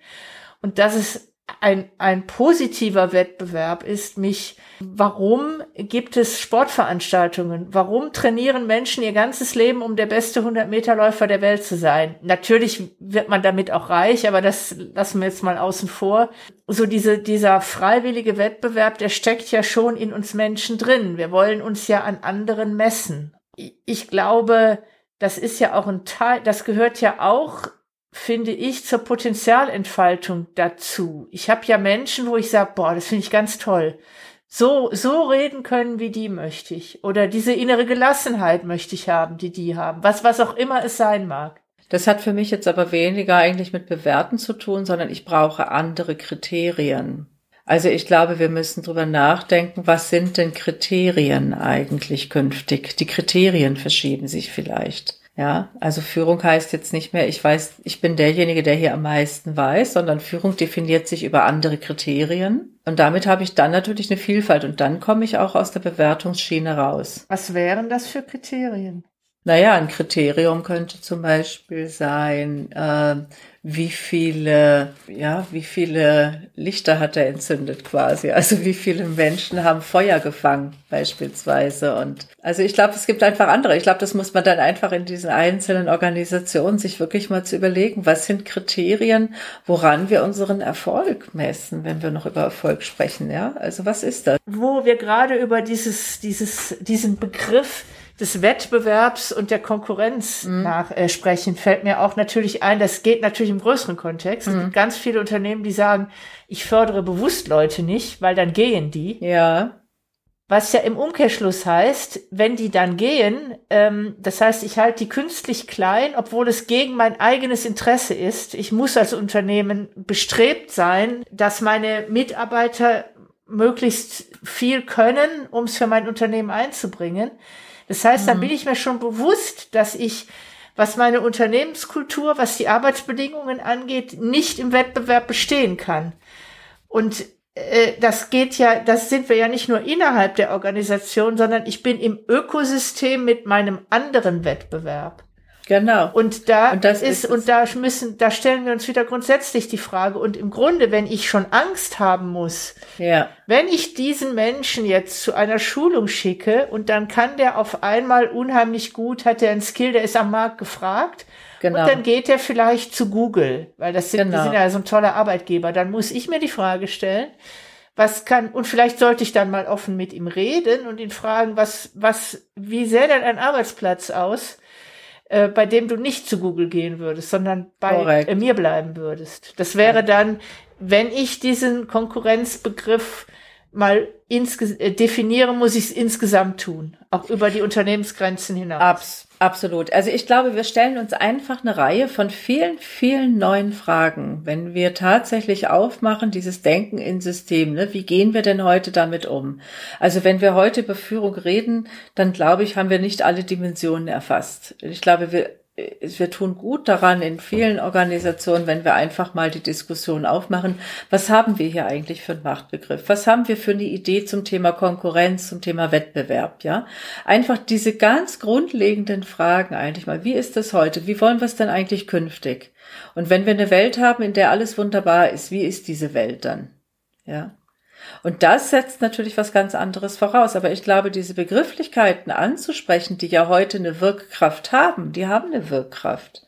und dass es ein, ein positiver Wettbewerb ist mich, warum gibt es Sportveranstaltungen? Warum trainieren Menschen ihr ganzes Leben, um der beste 100-Meter-Läufer der Welt zu sein? Natürlich wird man damit auch reich, aber das lassen wir jetzt mal außen vor. So diese, dieser freiwillige Wettbewerb, der steckt ja schon in uns Menschen drin. Wir wollen uns ja an anderen messen. Ich glaube, das ist ja auch ein Teil, das gehört ja auch finde ich, zur Potenzialentfaltung dazu. Ich habe ja Menschen, wo ich sage, boah, das finde ich ganz toll. So, so reden können wie die möchte ich. Oder diese innere Gelassenheit möchte ich haben, die die haben. Was, was auch immer es sein mag. Das hat für mich jetzt aber weniger eigentlich mit Bewerten zu tun, sondern ich brauche andere Kriterien. Also ich glaube, wir müssen drüber nachdenken, was sind denn Kriterien eigentlich künftig? Die Kriterien verschieben sich vielleicht. Ja, also Führung heißt jetzt nicht mehr, ich weiß, ich bin derjenige, der hier am meisten weiß, sondern Führung definiert sich über andere Kriterien. Und damit habe ich dann natürlich eine Vielfalt und dann komme ich auch aus der Bewertungsschiene raus. Was wären das für Kriterien? Naja, ein Kriterium könnte zum Beispiel sein, äh, wie viele, ja, wie viele Lichter hat er entzündet quasi? Also wie viele Menschen haben Feuer gefangen beispielsweise? Und also ich glaube, es gibt einfach andere. Ich glaube, das muss man dann einfach in diesen einzelnen Organisationen sich wirklich mal zu überlegen, was sind Kriterien, woran wir unseren Erfolg messen, wenn wir noch über Erfolg sprechen, ja? Also was ist das? Wo wir gerade über dieses, dieses, diesen Begriff des Wettbewerbs und der Konkurrenz mhm. nach äh, sprechen, fällt mir auch natürlich ein, das geht natürlich im größeren Kontext. Mhm. Es gibt ganz viele Unternehmen, die sagen, ich fördere bewusst Leute nicht, weil dann gehen die. Ja. Was ja im Umkehrschluss heißt, wenn die dann gehen, ähm, das heißt, ich halte die künstlich klein, obwohl es gegen mein eigenes Interesse ist. Ich muss als Unternehmen bestrebt sein, dass meine Mitarbeiter möglichst viel können, um es für mein Unternehmen einzubringen. Das heißt, da mhm. bin ich mir schon bewusst, dass ich, was meine Unternehmenskultur, was die Arbeitsbedingungen angeht, nicht im Wettbewerb bestehen kann. Und äh, das geht ja, das sind wir ja nicht nur innerhalb der Organisation, sondern ich bin im Ökosystem mit meinem anderen Wettbewerb. Genau. Und da und das ist, ist und da müssen, da stellen wir uns wieder grundsätzlich die Frage. Und im Grunde, wenn ich schon Angst haben muss, ja. wenn ich diesen Menschen jetzt zu einer Schulung schicke und dann kann der auf einmal unheimlich gut, hat er einen Skill, der ist am Markt gefragt. Genau. Und dann geht er vielleicht zu Google, weil das sind, genau. die sind ja so ein toller Arbeitgeber. Dann muss ich mir die Frage stellen, was kann, und vielleicht sollte ich dann mal offen mit ihm reden und ihn fragen, was, was, wie sähe denn ein Arbeitsplatz aus? Äh, bei dem du nicht zu Google gehen würdest, sondern bei äh, mir bleiben würdest. Das wäre dann, wenn ich diesen Konkurrenzbegriff mal äh, definiere, muss ich es insgesamt tun, auch über die Unternehmensgrenzen hinaus. Abs absolut. Also ich glaube, wir stellen uns einfach eine Reihe von vielen, vielen neuen Fragen, wenn wir tatsächlich aufmachen, dieses Denken in System. Ne? Wie gehen wir denn heute damit um? Also wenn wir heute über Führung reden, dann glaube ich, haben wir nicht alle Dimensionen erfasst. Ich glaube, wir wir tun gut daran in vielen Organisationen, wenn wir einfach mal die Diskussion aufmachen, was haben wir hier eigentlich für einen Machtbegriff? Was haben wir für eine Idee zum Thema Konkurrenz, zum Thema Wettbewerb, ja? Einfach diese ganz grundlegenden Fragen eigentlich mal. Wie ist das heute? Wie wollen wir es denn eigentlich künftig? Und wenn wir eine Welt haben, in der alles wunderbar ist, wie ist diese Welt dann? Ja? Und das setzt natürlich was ganz anderes voraus. Aber ich glaube, diese Begrifflichkeiten anzusprechen, die ja heute eine Wirkkraft haben, die haben eine Wirkkraft.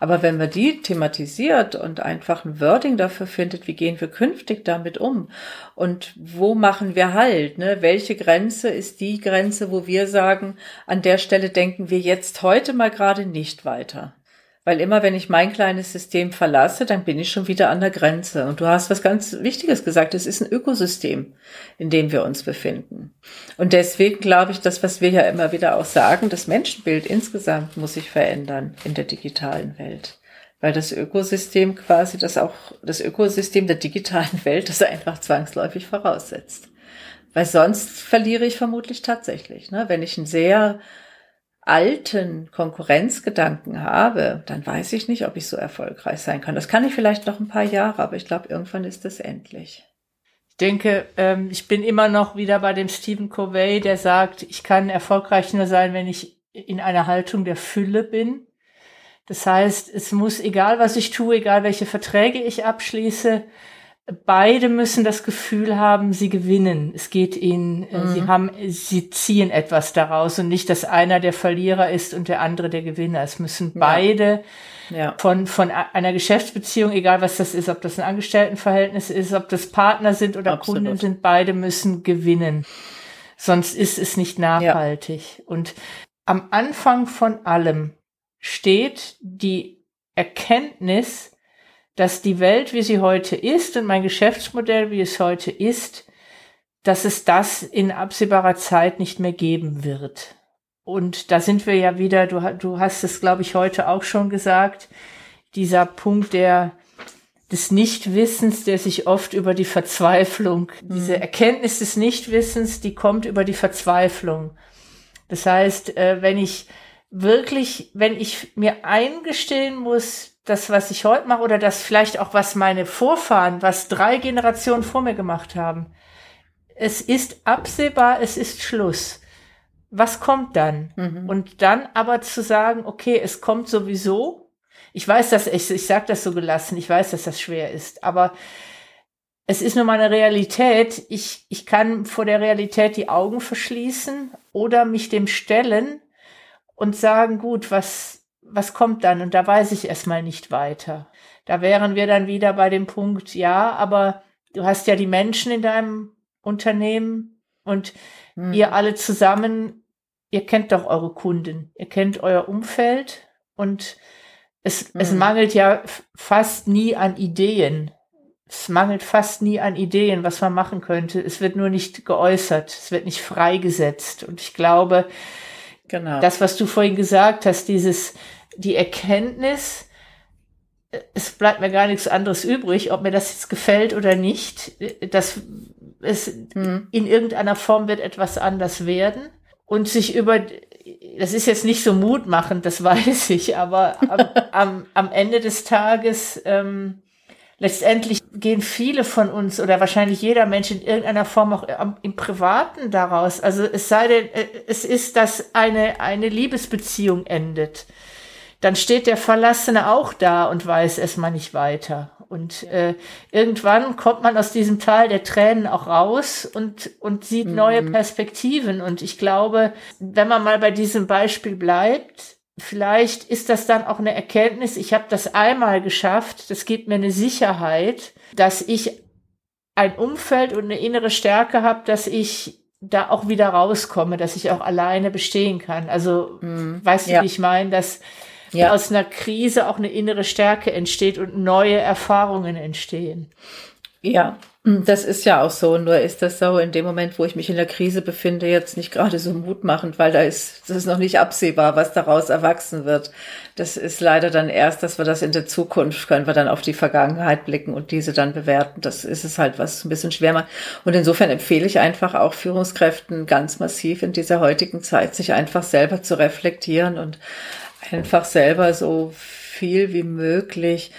Aber wenn man die thematisiert und einfach ein Wording dafür findet, wie gehen wir künftig damit um und wo machen wir halt, ne? Welche Grenze ist die Grenze, wo wir sagen, an der Stelle denken wir jetzt heute mal gerade nicht weiter? Weil immer, wenn ich mein kleines System verlasse, dann bin ich schon wieder an der Grenze. Und du hast was ganz Wichtiges gesagt. Es ist ein Ökosystem, in dem wir uns befinden. Und deswegen glaube ich, das, was wir ja immer wieder auch sagen, das Menschenbild insgesamt muss sich verändern in der digitalen Welt. Weil das Ökosystem quasi das auch, das Ökosystem der digitalen Welt das einfach zwangsläufig voraussetzt. Weil sonst verliere ich vermutlich tatsächlich, ne? Wenn ich ein sehr alten Konkurrenzgedanken habe, dann weiß ich nicht, ob ich so erfolgreich sein kann. Das kann ich vielleicht noch ein paar Jahre, aber ich glaube, irgendwann ist es endlich. Ich denke, ähm, ich bin immer noch wieder bei dem Stephen Covey, der sagt, ich kann erfolgreich nur sein, wenn ich in einer Haltung der Fülle bin. Das heißt, es muss, egal was ich tue, egal welche Verträge ich abschließe, beide müssen das Gefühl haben, sie gewinnen. Es geht ihnen, äh, mhm. sie haben, sie ziehen etwas daraus und nicht, dass einer der Verlierer ist und der andere der Gewinner. Es müssen beide ja. von, von einer Geschäftsbeziehung, egal was das ist, ob das ein Angestelltenverhältnis ist, ob das Partner sind oder Absolut. Kunden sind, beide müssen gewinnen. Sonst ist es nicht nachhaltig. Ja. Und am Anfang von allem steht die Erkenntnis, dass die Welt, wie sie heute ist und mein Geschäftsmodell, wie es heute ist, dass es das in absehbarer Zeit nicht mehr geben wird. Und da sind wir ja wieder, du, du hast es, glaube ich, heute auch schon gesagt, dieser Punkt der, des Nichtwissens, der sich oft über die Verzweiflung, mhm. diese Erkenntnis des Nichtwissens, die kommt über die Verzweiflung. Das heißt, äh, wenn ich wirklich, wenn ich mir eingestehen muss, das, was ich heute mache, oder das vielleicht auch, was meine Vorfahren, was drei Generationen vor mir gemacht haben. Es ist absehbar, es ist Schluss. Was kommt dann? Mhm. Und dann aber zu sagen, okay, es kommt sowieso. Ich weiß, dass ich, ich sage das so gelassen, ich weiß, dass das schwer ist, aber es ist nur meine Realität. Ich, ich kann vor der Realität die Augen verschließen oder mich dem stellen und sagen, gut, was, was kommt dann? Und da weiß ich erstmal nicht weiter. Da wären wir dann wieder bei dem Punkt, ja, aber du hast ja die Menschen in deinem Unternehmen und hm. ihr alle zusammen, ihr kennt doch eure Kunden, ihr kennt euer Umfeld und es, hm. es mangelt ja fast nie an Ideen. Es mangelt fast nie an Ideen, was man machen könnte. Es wird nur nicht geäußert, es wird nicht freigesetzt. Und ich glaube, genau. das, was du vorhin gesagt hast, dieses die Erkenntnis, es bleibt mir gar nichts anderes übrig, ob mir das jetzt gefällt oder nicht, dass es hm. in irgendeiner Form wird etwas anders werden und sich über, das ist jetzt nicht so mutmachend, das weiß ich, aber am, am, am Ende des Tages, ähm, letztendlich gehen viele von uns oder wahrscheinlich jeder Mensch in irgendeiner Form auch im Privaten daraus. Also es sei denn, äh, es ist, dass eine, eine Liebesbeziehung endet dann steht der Verlassene auch da und weiß erstmal nicht weiter. Und äh, irgendwann kommt man aus diesem Tal der Tränen auch raus und, und sieht mhm. neue Perspektiven. Und ich glaube, wenn man mal bei diesem Beispiel bleibt, vielleicht ist das dann auch eine Erkenntnis, ich habe das einmal geschafft, das gibt mir eine Sicherheit, dass ich ein Umfeld und eine innere Stärke habe, dass ich da auch wieder rauskomme, dass ich auch alleine bestehen kann. Also, mhm. weißt du, ja. wie ich meine, dass ja. aus einer Krise auch eine innere Stärke entsteht und neue Erfahrungen entstehen. Ja, das ist ja auch so. Nur ist das so in dem Moment, wo ich mich in der Krise befinde, jetzt nicht gerade so mutmachend, weil da ist, das ist noch nicht absehbar, was daraus erwachsen wird. Das ist leider dann erst, dass wir das in der Zukunft können wir dann auf die Vergangenheit blicken und diese dann bewerten. Das ist es halt, was ein bisschen schwer macht. Und insofern empfehle ich einfach auch Führungskräften ganz massiv in dieser heutigen Zeit, sich einfach selber zu reflektieren und einfach selber so viel wie möglich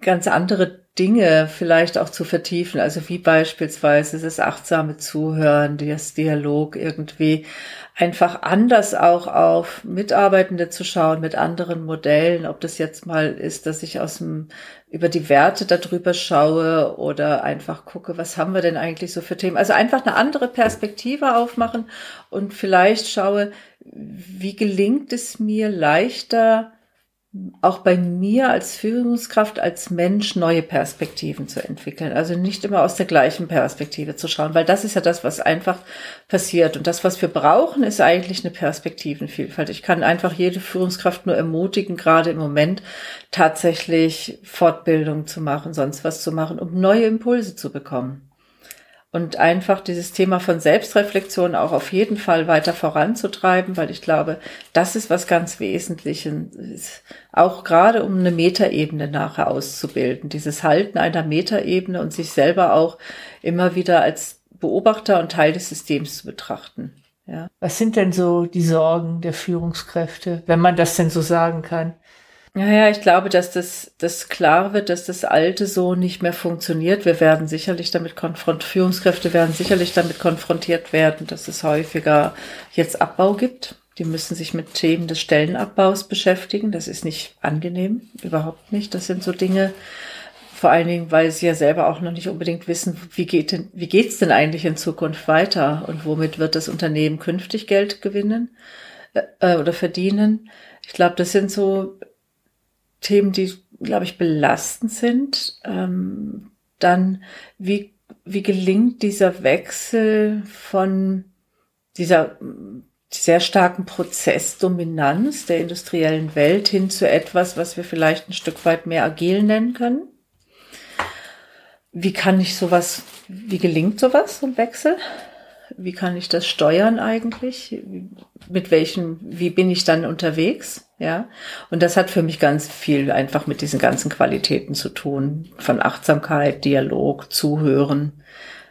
ganz andere Dinge vielleicht auch zu vertiefen. Also wie beispielsweise das achtsame Zuhören, das Dialog irgendwie einfach anders auch auf Mitarbeitende zu schauen mit anderen Modellen. Ob das jetzt mal ist, dass ich aus dem, über die Werte darüber schaue oder einfach gucke, was haben wir denn eigentlich so für Themen? Also einfach eine andere Perspektive aufmachen und vielleicht schaue, wie gelingt es mir leichter, auch bei mir als Führungskraft, als Mensch neue Perspektiven zu entwickeln. Also nicht immer aus der gleichen Perspektive zu schauen, weil das ist ja das, was einfach passiert. Und das, was wir brauchen, ist eigentlich eine Perspektivenvielfalt. Ich kann einfach jede Führungskraft nur ermutigen, gerade im Moment tatsächlich Fortbildung zu machen, sonst was zu machen, um neue Impulse zu bekommen und einfach dieses Thema von Selbstreflexion auch auf jeden Fall weiter voranzutreiben, weil ich glaube, das ist was ganz Wesentliches, auch gerade um eine Metaebene nachher auszubilden, dieses Halten einer Metaebene und sich selber auch immer wieder als Beobachter und Teil des Systems zu betrachten. Ja. Was sind denn so die Sorgen der Führungskräfte, wenn man das denn so sagen kann? Ja, ja, ich glaube, dass das, das klar wird, dass das Alte so nicht mehr funktioniert. Wir werden sicherlich damit konfrontiert, Führungskräfte werden sicherlich damit konfrontiert werden, dass es häufiger jetzt Abbau gibt. Die müssen sich mit Themen des Stellenabbaus beschäftigen. Das ist nicht angenehm, überhaupt nicht. Das sind so Dinge, vor allen Dingen, weil sie ja selber auch noch nicht unbedingt wissen, wie geht denn, wie geht's denn eigentlich in Zukunft weiter und womit wird das Unternehmen künftig Geld gewinnen äh, oder verdienen. Ich glaube, das sind so Themen, die, glaube ich, belastend sind. Ähm, dann, wie, wie gelingt dieser Wechsel von dieser sehr starken Prozessdominanz der industriellen Welt hin zu etwas, was wir vielleicht ein Stück weit mehr agil nennen können? Wie kann ich sowas, wie gelingt sowas, so ein Wechsel? Wie kann ich das steuern eigentlich? Mit welchen, wie bin ich dann unterwegs? Ja. Und das hat für mich ganz viel einfach mit diesen ganzen Qualitäten zu tun. Von Achtsamkeit, Dialog, Zuhören.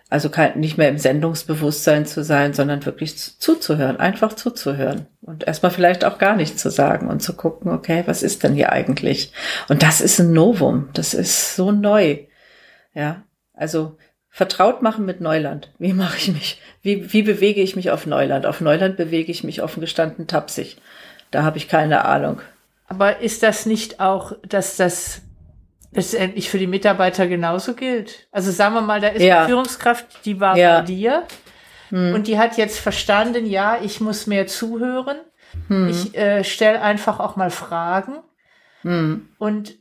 Also nicht mehr im Sendungsbewusstsein zu sein, sondern wirklich zuzuhören, einfach zuzuhören und erstmal vielleicht auch gar nichts zu sagen und zu gucken, okay, was ist denn hier eigentlich? Und das ist ein Novum, das ist so neu. Ja, also vertraut machen mit Neuland. Wie mache ich mich? Wie, wie bewege ich mich auf Neuland? Auf Neuland bewege ich mich offen gestanden tapsig. Da habe ich keine Ahnung. Aber ist das nicht auch, dass das letztendlich für die Mitarbeiter genauso gilt? Also sagen wir mal, da ist ja. eine Führungskraft, die war ja. bei dir hm. und die hat jetzt verstanden, ja, ich muss mehr zuhören. Hm. Ich äh, stelle einfach auch mal Fragen. Hm. Und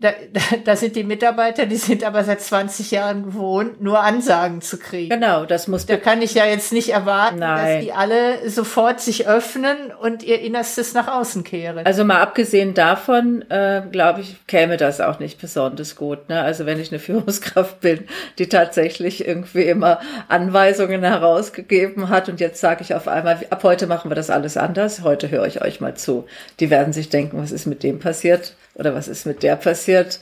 da, da, da sind die Mitarbeiter, die sind aber seit 20 Jahren gewohnt, nur Ansagen zu kriegen. Genau, das muss. Da kann ich ja jetzt nicht erwarten, Nein. dass die alle sofort sich öffnen und ihr Innerstes nach außen kehren. Also mal abgesehen davon, äh, glaube ich, käme das auch nicht besonders gut. Ne? Also wenn ich eine Führungskraft bin, die tatsächlich irgendwie immer Anweisungen herausgegeben hat und jetzt sage ich auf einmal, ab heute machen wir das alles anders, heute höre ich euch mal zu. Die werden sich denken, was ist mit dem passiert? Oder was ist mit der passiert,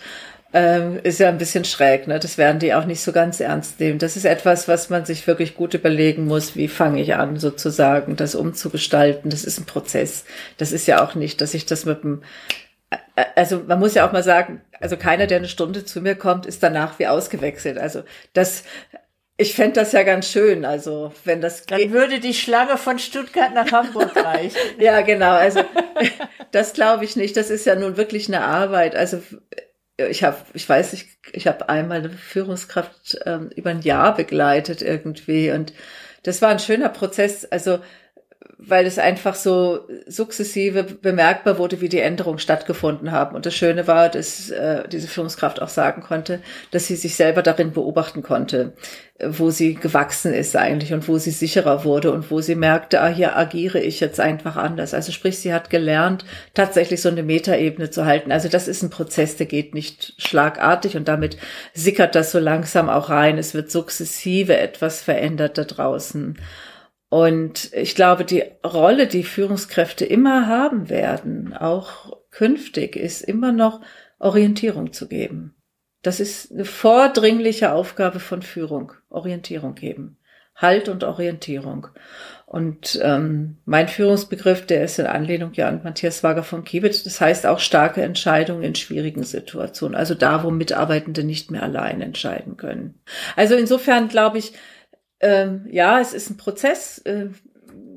ähm, ist ja ein bisschen schräg. Ne? Das werden die auch nicht so ganz ernst nehmen. Das ist etwas, was man sich wirklich gut überlegen muss. Wie fange ich an, sozusagen, das umzugestalten? Das ist ein Prozess. Das ist ja auch nicht, dass ich das mit dem äh, also man muss ja auch mal sagen, also keiner, der eine Stunde zu mir kommt, ist danach wie ausgewechselt. Also das Ich fände das ja ganz schön, also wenn das Dann würde die Schlange von Stuttgart nach Hamburg reichen. ja, genau, also das glaube ich nicht. Das ist ja nun wirklich eine Arbeit. Also ich habe, ich weiß, ich, ich habe einmal eine Führungskraft ähm, über ein Jahr begleitet irgendwie und das war ein schöner Prozess. Also weil es einfach so sukzessive bemerkbar wurde, wie die Änderungen stattgefunden haben. Und das Schöne war, dass äh, diese Führungskraft auch sagen konnte, dass sie sich selber darin beobachten konnte, äh, wo sie gewachsen ist eigentlich und wo sie sicherer wurde und wo sie merkte, ah, hier agiere ich jetzt einfach anders. Also sprich, sie hat gelernt, tatsächlich so eine Metaebene zu halten. Also das ist ein Prozess, der geht nicht schlagartig und damit sickert das so langsam auch rein. Es wird sukzessive etwas verändert da draußen. Und ich glaube, die Rolle, die Führungskräfte immer haben werden, auch künftig, ist immer noch Orientierung zu geben. Das ist eine vordringliche Aufgabe von Führung. Orientierung geben. Halt und Orientierung. Und ähm, mein Führungsbegriff, der ist in Anlehnung ja an Matthias Wager von Kiewitz, das heißt auch starke Entscheidungen in schwierigen Situationen. Also da, wo Mitarbeitende nicht mehr allein entscheiden können. Also insofern glaube ich, ähm, ja, es ist ein Prozess. Äh,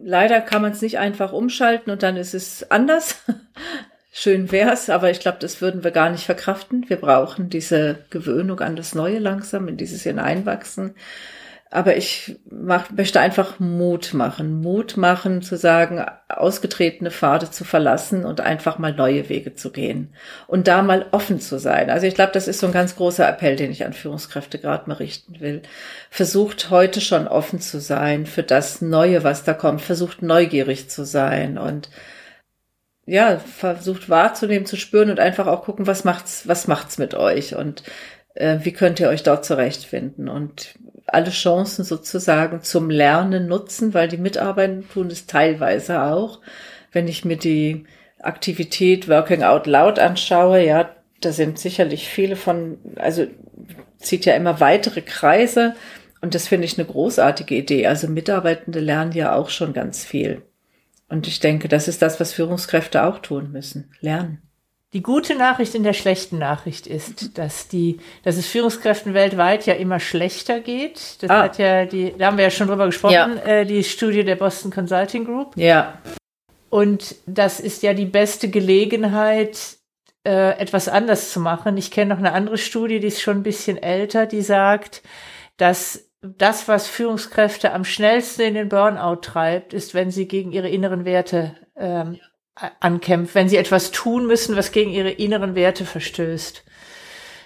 leider kann man es nicht einfach umschalten und dann ist es anders. Schön wär's, aber ich glaube, das würden wir gar nicht verkraften. Wir brauchen diese Gewöhnung an das Neue langsam, in dieses Hineinwachsen. Aber ich mach, möchte einfach Mut machen. Mut machen, zu sagen, ausgetretene Pfade zu verlassen und einfach mal neue Wege zu gehen. Und da mal offen zu sein. Also ich glaube, das ist so ein ganz großer Appell, den ich an Führungskräfte gerade mal richten will. Versucht heute schon offen zu sein für das Neue, was da kommt. Versucht neugierig zu sein und ja, versucht wahrzunehmen, zu spüren und einfach auch gucken, was macht's, was macht's mit euch und äh, wie könnt ihr euch dort zurechtfinden. Und alle Chancen sozusagen zum Lernen nutzen, weil die Mitarbeiter tun es teilweise auch. Wenn ich mir die Aktivität Working Out Loud anschaue, ja, da sind sicherlich viele von, also zieht ja immer weitere Kreise und das finde ich eine großartige Idee. Also Mitarbeitende lernen ja auch schon ganz viel. Und ich denke, das ist das, was Führungskräfte auch tun müssen. Lernen. Die gute Nachricht in der schlechten Nachricht ist, dass die, dass es Führungskräften weltweit ja immer schlechter geht. Das ah. hat ja die, da haben wir ja schon drüber gesprochen, ja. äh, die Studie der Boston Consulting Group. Ja. Und das ist ja die beste Gelegenheit, äh, etwas anders zu machen. Ich kenne noch eine andere Studie, die ist schon ein bisschen älter, die sagt, dass das, was Führungskräfte am schnellsten in den Burnout treibt, ist, wenn sie gegen ihre inneren Werte ähm, ankämpft, wenn sie etwas tun müssen, was gegen ihre inneren Werte verstößt.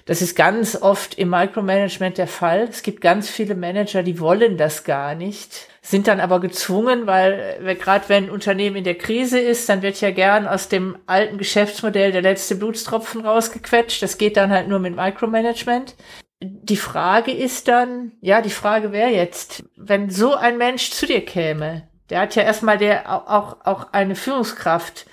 Das ist ganz oft im Micromanagement der Fall. Es gibt ganz viele Manager, die wollen das gar nicht, sind dann aber gezwungen, weil gerade wenn ein Unternehmen in der Krise ist, dann wird ja gern aus dem alten Geschäftsmodell der letzte Blutstropfen rausgequetscht. Das geht dann halt nur mit Micromanagement. Die Frage ist dann, ja, die Frage wäre jetzt, wenn so ein Mensch zu dir käme, der hat ja erstmal der auch, auch eine Führungskraft,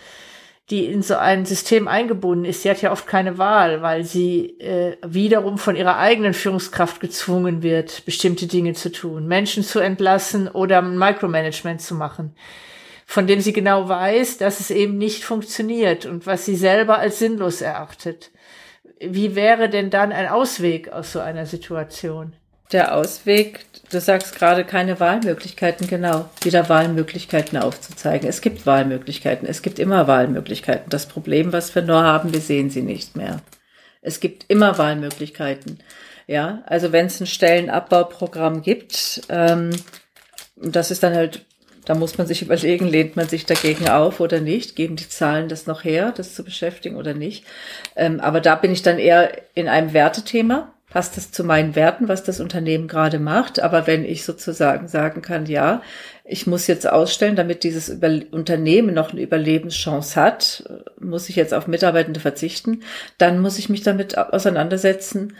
die in so ein System eingebunden ist. Sie hat ja oft keine Wahl, weil sie äh, wiederum von ihrer eigenen Führungskraft gezwungen wird, bestimmte Dinge zu tun, Menschen zu entlassen oder Micromanagement zu machen, von dem sie genau weiß, dass es eben nicht funktioniert und was sie selber als sinnlos erachtet. Wie wäre denn dann ein Ausweg aus so einer Situation? Der Ausweg, du sagst gerade keine Wahlmöglichkeiten, genau, wieder Wahlmöglichkeiten aufzuzeigen. Es gibt Wahlmöglichkeiten, es gibt immer Wahlmöglichkeiten. Das Problem, was wir nur haben, wir sehen sie nicht mehr. Es gibt immer Wahlmöglichkeiten. Ja, also wenn es ein Stellenabbauprogramm gibt, ähm, das ist dann halt, da muss man sich überlegen, lehnt man sich dagegen auf oder nicht, geben die Zahlen das noch her, das zu beschäftigen oder nicht. Ähm, aber da bin ich dann eher in einem Wertethema passt das zu meinen Werten, was das Unternehmen gerade macht. Aber wenn ich sozusagen sagen kann, ja, ich muss jetzt ausstellen, damit dieses Über Unternehmen noch eine Überlebenschance hat, muss ich jetzt auf Mitarbeitende verzichten, dann muss ich mich damit auseinandersetzen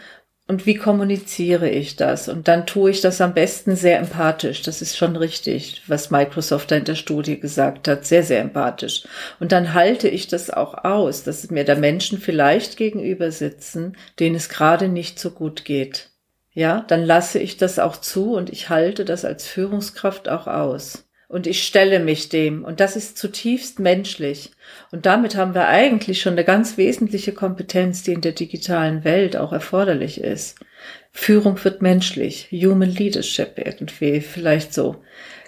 und wie kommuniziere ich das? Und dann tue ich das am besten sehr empathisch. Das ist schon richtig, was Microsoft da in der Studie gesagt hat. Sehr, sehr empathisch. Und dann halte ich das auch aus, dass mir da Menschen vielleicht gegenüber sitzen, denen es gerade nicht so gut geht. Ja, dann lasse ich das auch zu und ich halte das als Führungskraft auch aus und ich stelle mich dem. Und das ist zutiefst menschlich. Und damit haben wir eigentlich schon eine ganz wesentliche Kompetenz, die in der digitalen Welt auch erforderlich ist. Führung wird menschlich, Human Leadership irgendwie, vielleicht so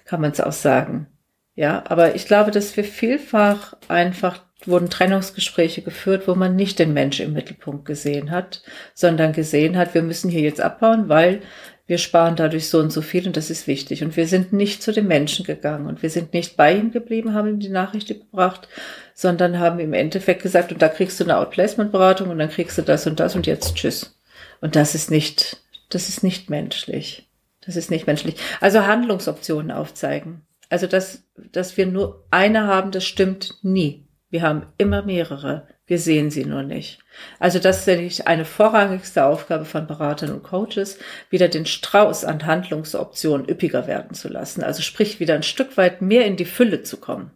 kann man es auch sagen. Ja, aber ich glaube, dass wir vielfach einfach wurden Trennungsgespräche geführt, wo man nicht den Mensch im Mittelpunkt gesehen hat, sondern gesehen hat, wir müssen hier jetzt abbauen, weil wir sparen dadurch so und so viel und das ist wichtig. Und wir sind nicht zu dem Menschen gegangen und wir sind nicht bei ihm geblieben, haben ihm die Nachricht gebracht, sondern haben im Endeffekt gesagt, und da kriegst du eine Outplacement-Beratung und dann kriegst du das und das und jetzt tschüss. Und das ist nicht, das ist nicht menschlich. Das ist nicht menschlich. Also Handlungsoptionen aufzeigen. Also, dass, dass wir nur eine haben, das stimmt nie. Wir haben immer mehrere. Wir sehen sie nur nicht. Also das ist nämlich eine vorrangigste Aufgabe von Beratern und Coaches, wieder den Strauß an Handlungsoptionen üppiger werden zu lassen. Also sprich, wieder ein Stück weit mehr in die Fülle zu kommen.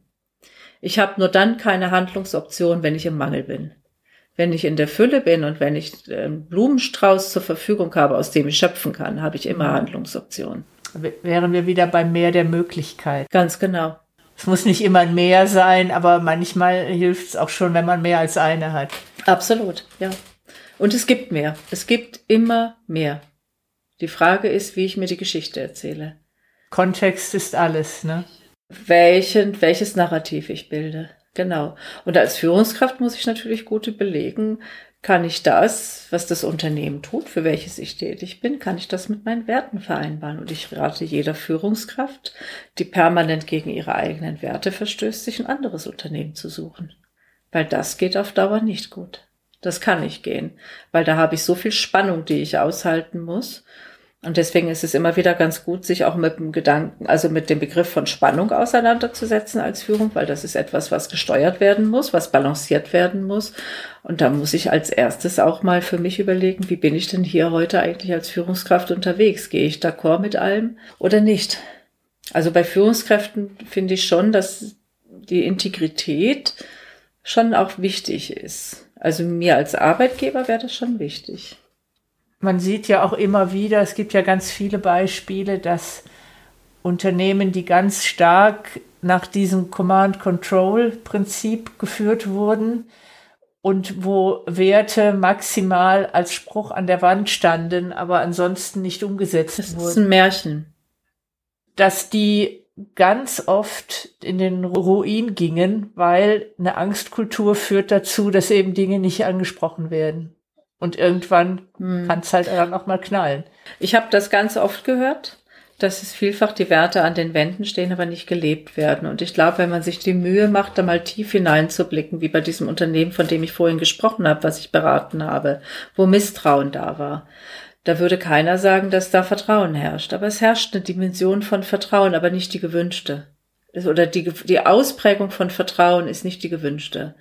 Ich habe nur dann keine Handlungsoption, wenn ich im Mangel bin. Wenn ich in der Fülle bin und wenn ich einen Blumenstrauß zur Verfügung habe, aus dem ich schöpfen kann, habe ich immer mhm. Handlungsoptionen. Wären wir wieder beim Meer der Möglichkeit. Ganz genau. Es muss nicht immer ein Meer sein, aber manchmal hilft es auch schon, wenn man mehr als eine hat. Absolut, ja. Und es gibt mehr. Es gibt immer mehr. Die Frage ist, wie ich mir die Geschichte erzähle. Kontext ist alles, ne? Welchen, welches Narrativ ich bilde. Genau. Und als Führungskraft muss ich natürlich gut überlegen, kann ich das, was das Unternehmen tut, für welches ich tätig bin, kann ich das mit meinen Werten vereinbaren? Und ich rate jeder Führungskraft, die permanent gegen ihre eigenen Werte verstößt, sich ein anderes Unternehmen zu suchen. Weil das geht auf Dauer nicht gut. Das kann nicht gehen, weil da habe ich so viel Spannung, die ich aushalten muss. Und deswegen ist es immer wieder ganz gut, sich auch mit dem Gedanken, also mit dem Begriff von Spannung auseinanderzusetzen als Führung, weil das ist etwas, was gesteuert werden muss, was balanciert werden muss. Und da muss ich als erstes auch mal für mich überlegen, wie bin ich denn hier heute eigentlich als Führungskraft unterwegs? Gehe ich d'accord mit allem oder nicht? Also bei Führungskräften finde ich schon, dass die Integrität schon auch wichtig ist. Also mir als Arbeitgeber wäre das schon wichtig man sieht ja auch immer wieder, es gibt ja ganz viele Beispiele, dass Unternehmen, die ganz stark nach diesem Command-Control-Prinzip geführt wurden und wo Werte maximal als Spruch an der Wand standen, aber ansonsten nicht umgesetzt das wurden. Das ist ein Märchen. Dass die ganz oft in den Ruin gingen, weil eine Angstkultur führt dazu, dass eben Dinge nicht angesprochen werden. Und irgendwann hm. kann es halt dann auch mal knallen. Ich habe das ganz oft gehört, dass es vielfach die Werte an den Wänden stehen, aber nicht gelebt werden. Und ich glaube, wenn man sich die Mühe macht, da mal tief hineinzublicken, wie bei diesem Unternehmen, von dem ich vorhin gesprochen habe, was ich beraten habe, wo Misstrauen da war, da würde keiner sagen, dass da Vertrauen herrscht. Aber es herrscht eine Dimension von Vertrauen, aber nicht die gewünschte. Oder die, die Ausprägung von Vertrauen ist nicht die gewünschte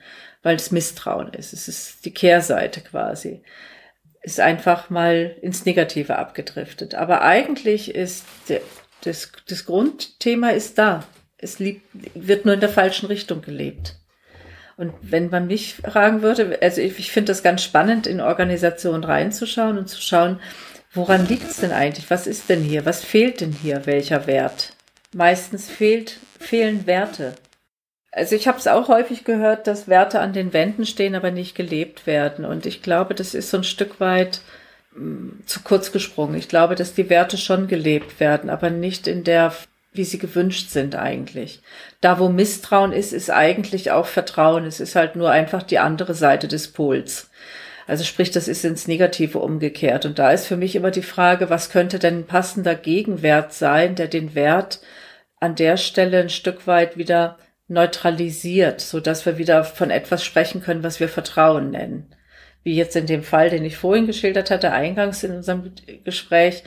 weil es Misstrauen ist. Es ist die Kehrseite quasi. Ist einfach mal ins Negative abgedriftet. Aber eigentlich ist der, das, das Grundthema ist da. Es lieb, wird nur in der falschen Richtung gelebt. Und wenn man mich fragen würde, also ich, ich finde das ganz spannend, in Organisationen reinzuschauen und zu schauen, woran liegt es denn eigentlich? Was ist denn hier? Was fehlt denn hier? Welcher Wert? Meistens fehlt, fehlen Werte. Also ich habe es auch häufig gehört, dass Werte an den Wänden stehen, aber nicht gelebt werden. Und ich glaube, das ist so ein Stück weit mh, hm, zu kurz gesprungen. Ich glaube, dass die Werte schon gelebt werden, aber nicht in der, wie sie gewünscht sind eigentlich. Da, wo Misstrauen ist, ist eigentlich auch Vertrauen. Es ist halt nur einfach die andere Seite des Pols. Also sprich, das ist ins Negative umgekehrt. Und da ist für mich immer die Frage, was könnte denn ein passender Gegenwert sein, der den Wert an der Stelle ein Stück weit wieder neutralisiert, so dass wir wieder von etwas sprechen können, was wir Vertrauen nennen. Wie jetzt in dem Fall, den ich vorhin geschildert hatte, eingangs in unserem Gespräch,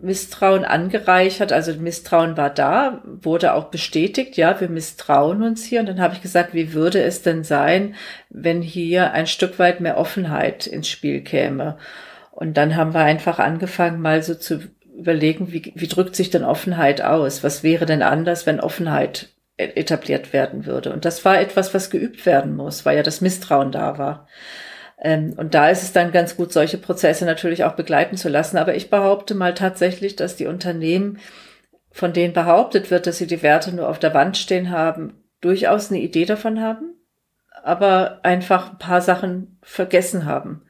Misstrauen angereichert, also Misstrauen war da, wurde auch bestätigt, ja, wir misstrauen uns hier. Und dann habe ich gesagt, wie würde es denn sein, wenn hier ein Stück weit mehr Offenheit ins Spiel käme? Und dann haben wir einfach angefangen, mal so zu überlegen, wie, wie drückt sich denn Offenheit aus? Was wäre denn anders, wenn Offenheit etabliert werden würde. Und das war etwas, was geübt werden muss, weil ja das Misstrauen da war. Ähm, und da ist es dann ganz gut, solche Prozesse natürlich auch begleiten zu lassen. Aber ich behaupte mal tatsächlich, dass die Unternehmen, von denen behauptet wird, dass sie die Werte nur auf der Wand stehen haben, durchaus eine Idee davon haben, aber einfach ein paar Sachen vergessen haben,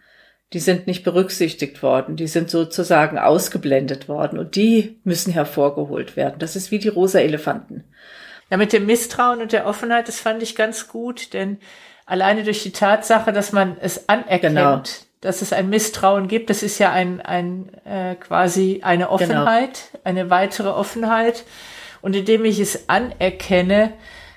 die sind nicht berücksichtigt worden, die sind sozusagen ausgeblendet worden und die müssen hervorgeholt werden. Das ist wie die rosa Elefanten. Ja, mit dem Misstrauen und der Offenheit, das fand ich ganz gut, denn alleine durch die Tatsache, dass man es anerkennt, genau. dass es ein Misstrauen gibt, das ist ja ein, ein äh, quasi eine genau. Offenheit, genau. eine weitere Offenheit. Und indem ich es anerkenne,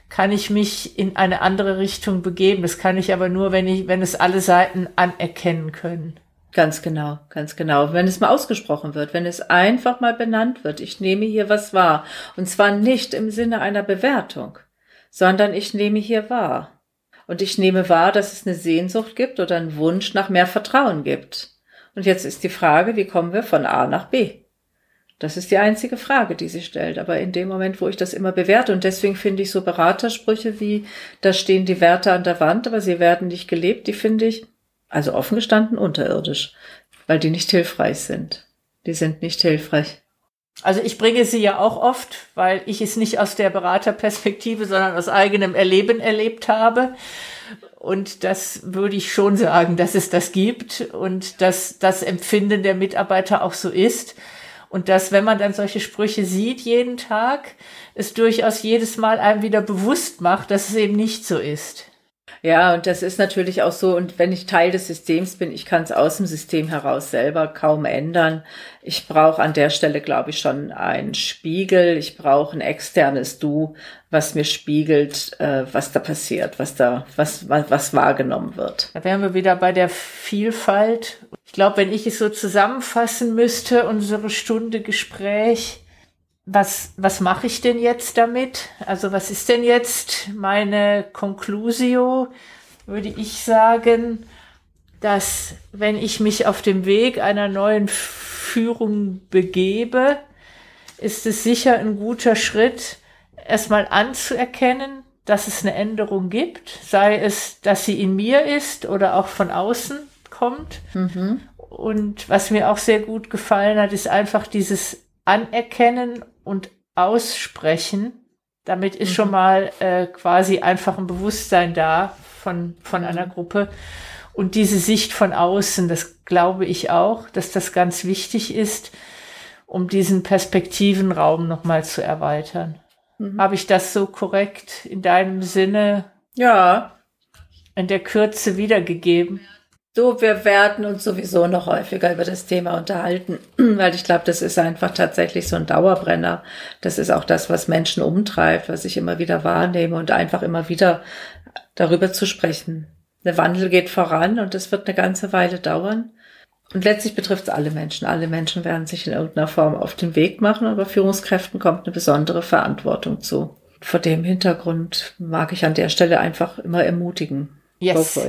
kann ich mich in eine andere Richtung begeben. Das kann ich aber nur, wenn ich, wenn es alle Seiten anerkennen können. Ganz genau, ganz genau. Wenn es mal ausgesprochen wird, wenn es einfach mal benannt wird, ich nehme hier was wahr. Und zwar nicht im Sinne einer Bewertung, sondern ich nehme hier wahr. Und ich nehme wahr, dass es eine Sehnsucht gibt oder einen Wunsch nach mehr Vertrauen gibt. Und jetzt ist die Frage, wie kommen wir von A nach B? Das ist die einzige Frage, die sie stellt. Aber in dem Moment, wo ich das immer bewerte, und deswegen finde ich so Beratersprüche wie, da stehen die Werte an der Wand, aber sie werden nicht gelebt, die finde ich, also offen gestanden, unterirdisch, weil die nicht hilfreich sind. Die sind nicht hilfreich. Also ich bringe sie ja auch oft, weil ich es nicht aus der Beraterperspektive, sondern aus eigenem Erleben erlebt habe. Und das würde ich schon sagen, dass es das gibt und dass das Empfinden der Mitarbeiter auch so ist. Und dass, wenn man dann solche Sprüche sieht jeden Tag, es durchaus jedes Mal einem wieder bewusst macht, dass es eben nicht so ist. Ja, und das ist natürlich auch so, und wenn ich Teil des Systems bin, ich kann es aus dem System heraus selber kaum ändern. Ich brauche an der Stelle, glaube ich, schon einen Spiegel. Ich brauche ein externes Du, was mir spiegelt, äh, was da passiert, was da, was, was, was wahrgenommen wird. Da wären wir wieder bei der Vielfalt. Ich glaube, wenn ich es so zusammenfassen müsste, unsere Stunde Gespräch, was, was mache ich denn jetzt damit? Also was ist denn jetzt meine Conclusio? Würde ich sagen, dass wenn ich mich auf dem Weg einer neuen Führung begebe, ist es sicher ein guter Schritt, erstmal anzuerkennen, dass es eine Änderung gibt, sei es, dass sie in mir ist oder auch von außen kommt. Mhm. Und was mir auch sehr gut gefallen hat, ist einfach dieses Anerkennen und aussprechen. Damit ist mhm. schon mal äh, quasi einfach ein Bewusstsein da von, von mhm. einer Gruppe. Und diese Sicht von außen, das glaube ich auch, dass das ganz wichtig ist, um diesen Perspektivenraum nochmal zu erweitern. Mhm. Habe ich das so korrekt in deinem Sinne? Ja. In der Kürze wiedergegeben? So, wir werden uns sowieso noch häufiger über das Thema unterhalten, weil ich glaube, das ist einfach tatsächlich so ein Dauerbrenner. Das ist auch das, was Menschen umtreibt, was ich immer wieder wahrnehme und einfach immer wieder darüber zu sprechen. Der Wandel geht voran und es wird eine ganze Weile dauern. Und letztlich betrifft es alle Menschen. Alle Menschen werden sich in irgendeiner Form auf den Weg machen, aber Führungskräften kommt eine besondere Verantwortung zu. Vor dem Hintergrund mag ich an der Stelle einfach immer ermutigen. Yes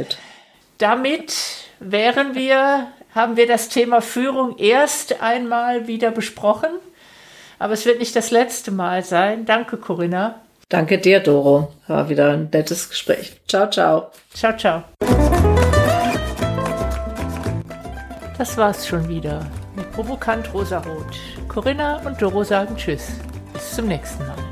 damit wären wir, haben wir das Thema Führung erst einmal wieder besprochen. Aber es wird nicht das letzte Mal sein. Danke, Corinna. Danke dir, Doro. War wieder ein nettes Gespräch. Ciao, ciao. Ciao, ciao. Das war's schon wieder mit Provokant Rosarot. Corinna und Doro sagen Tschüss. Bis zum nächsten Mal.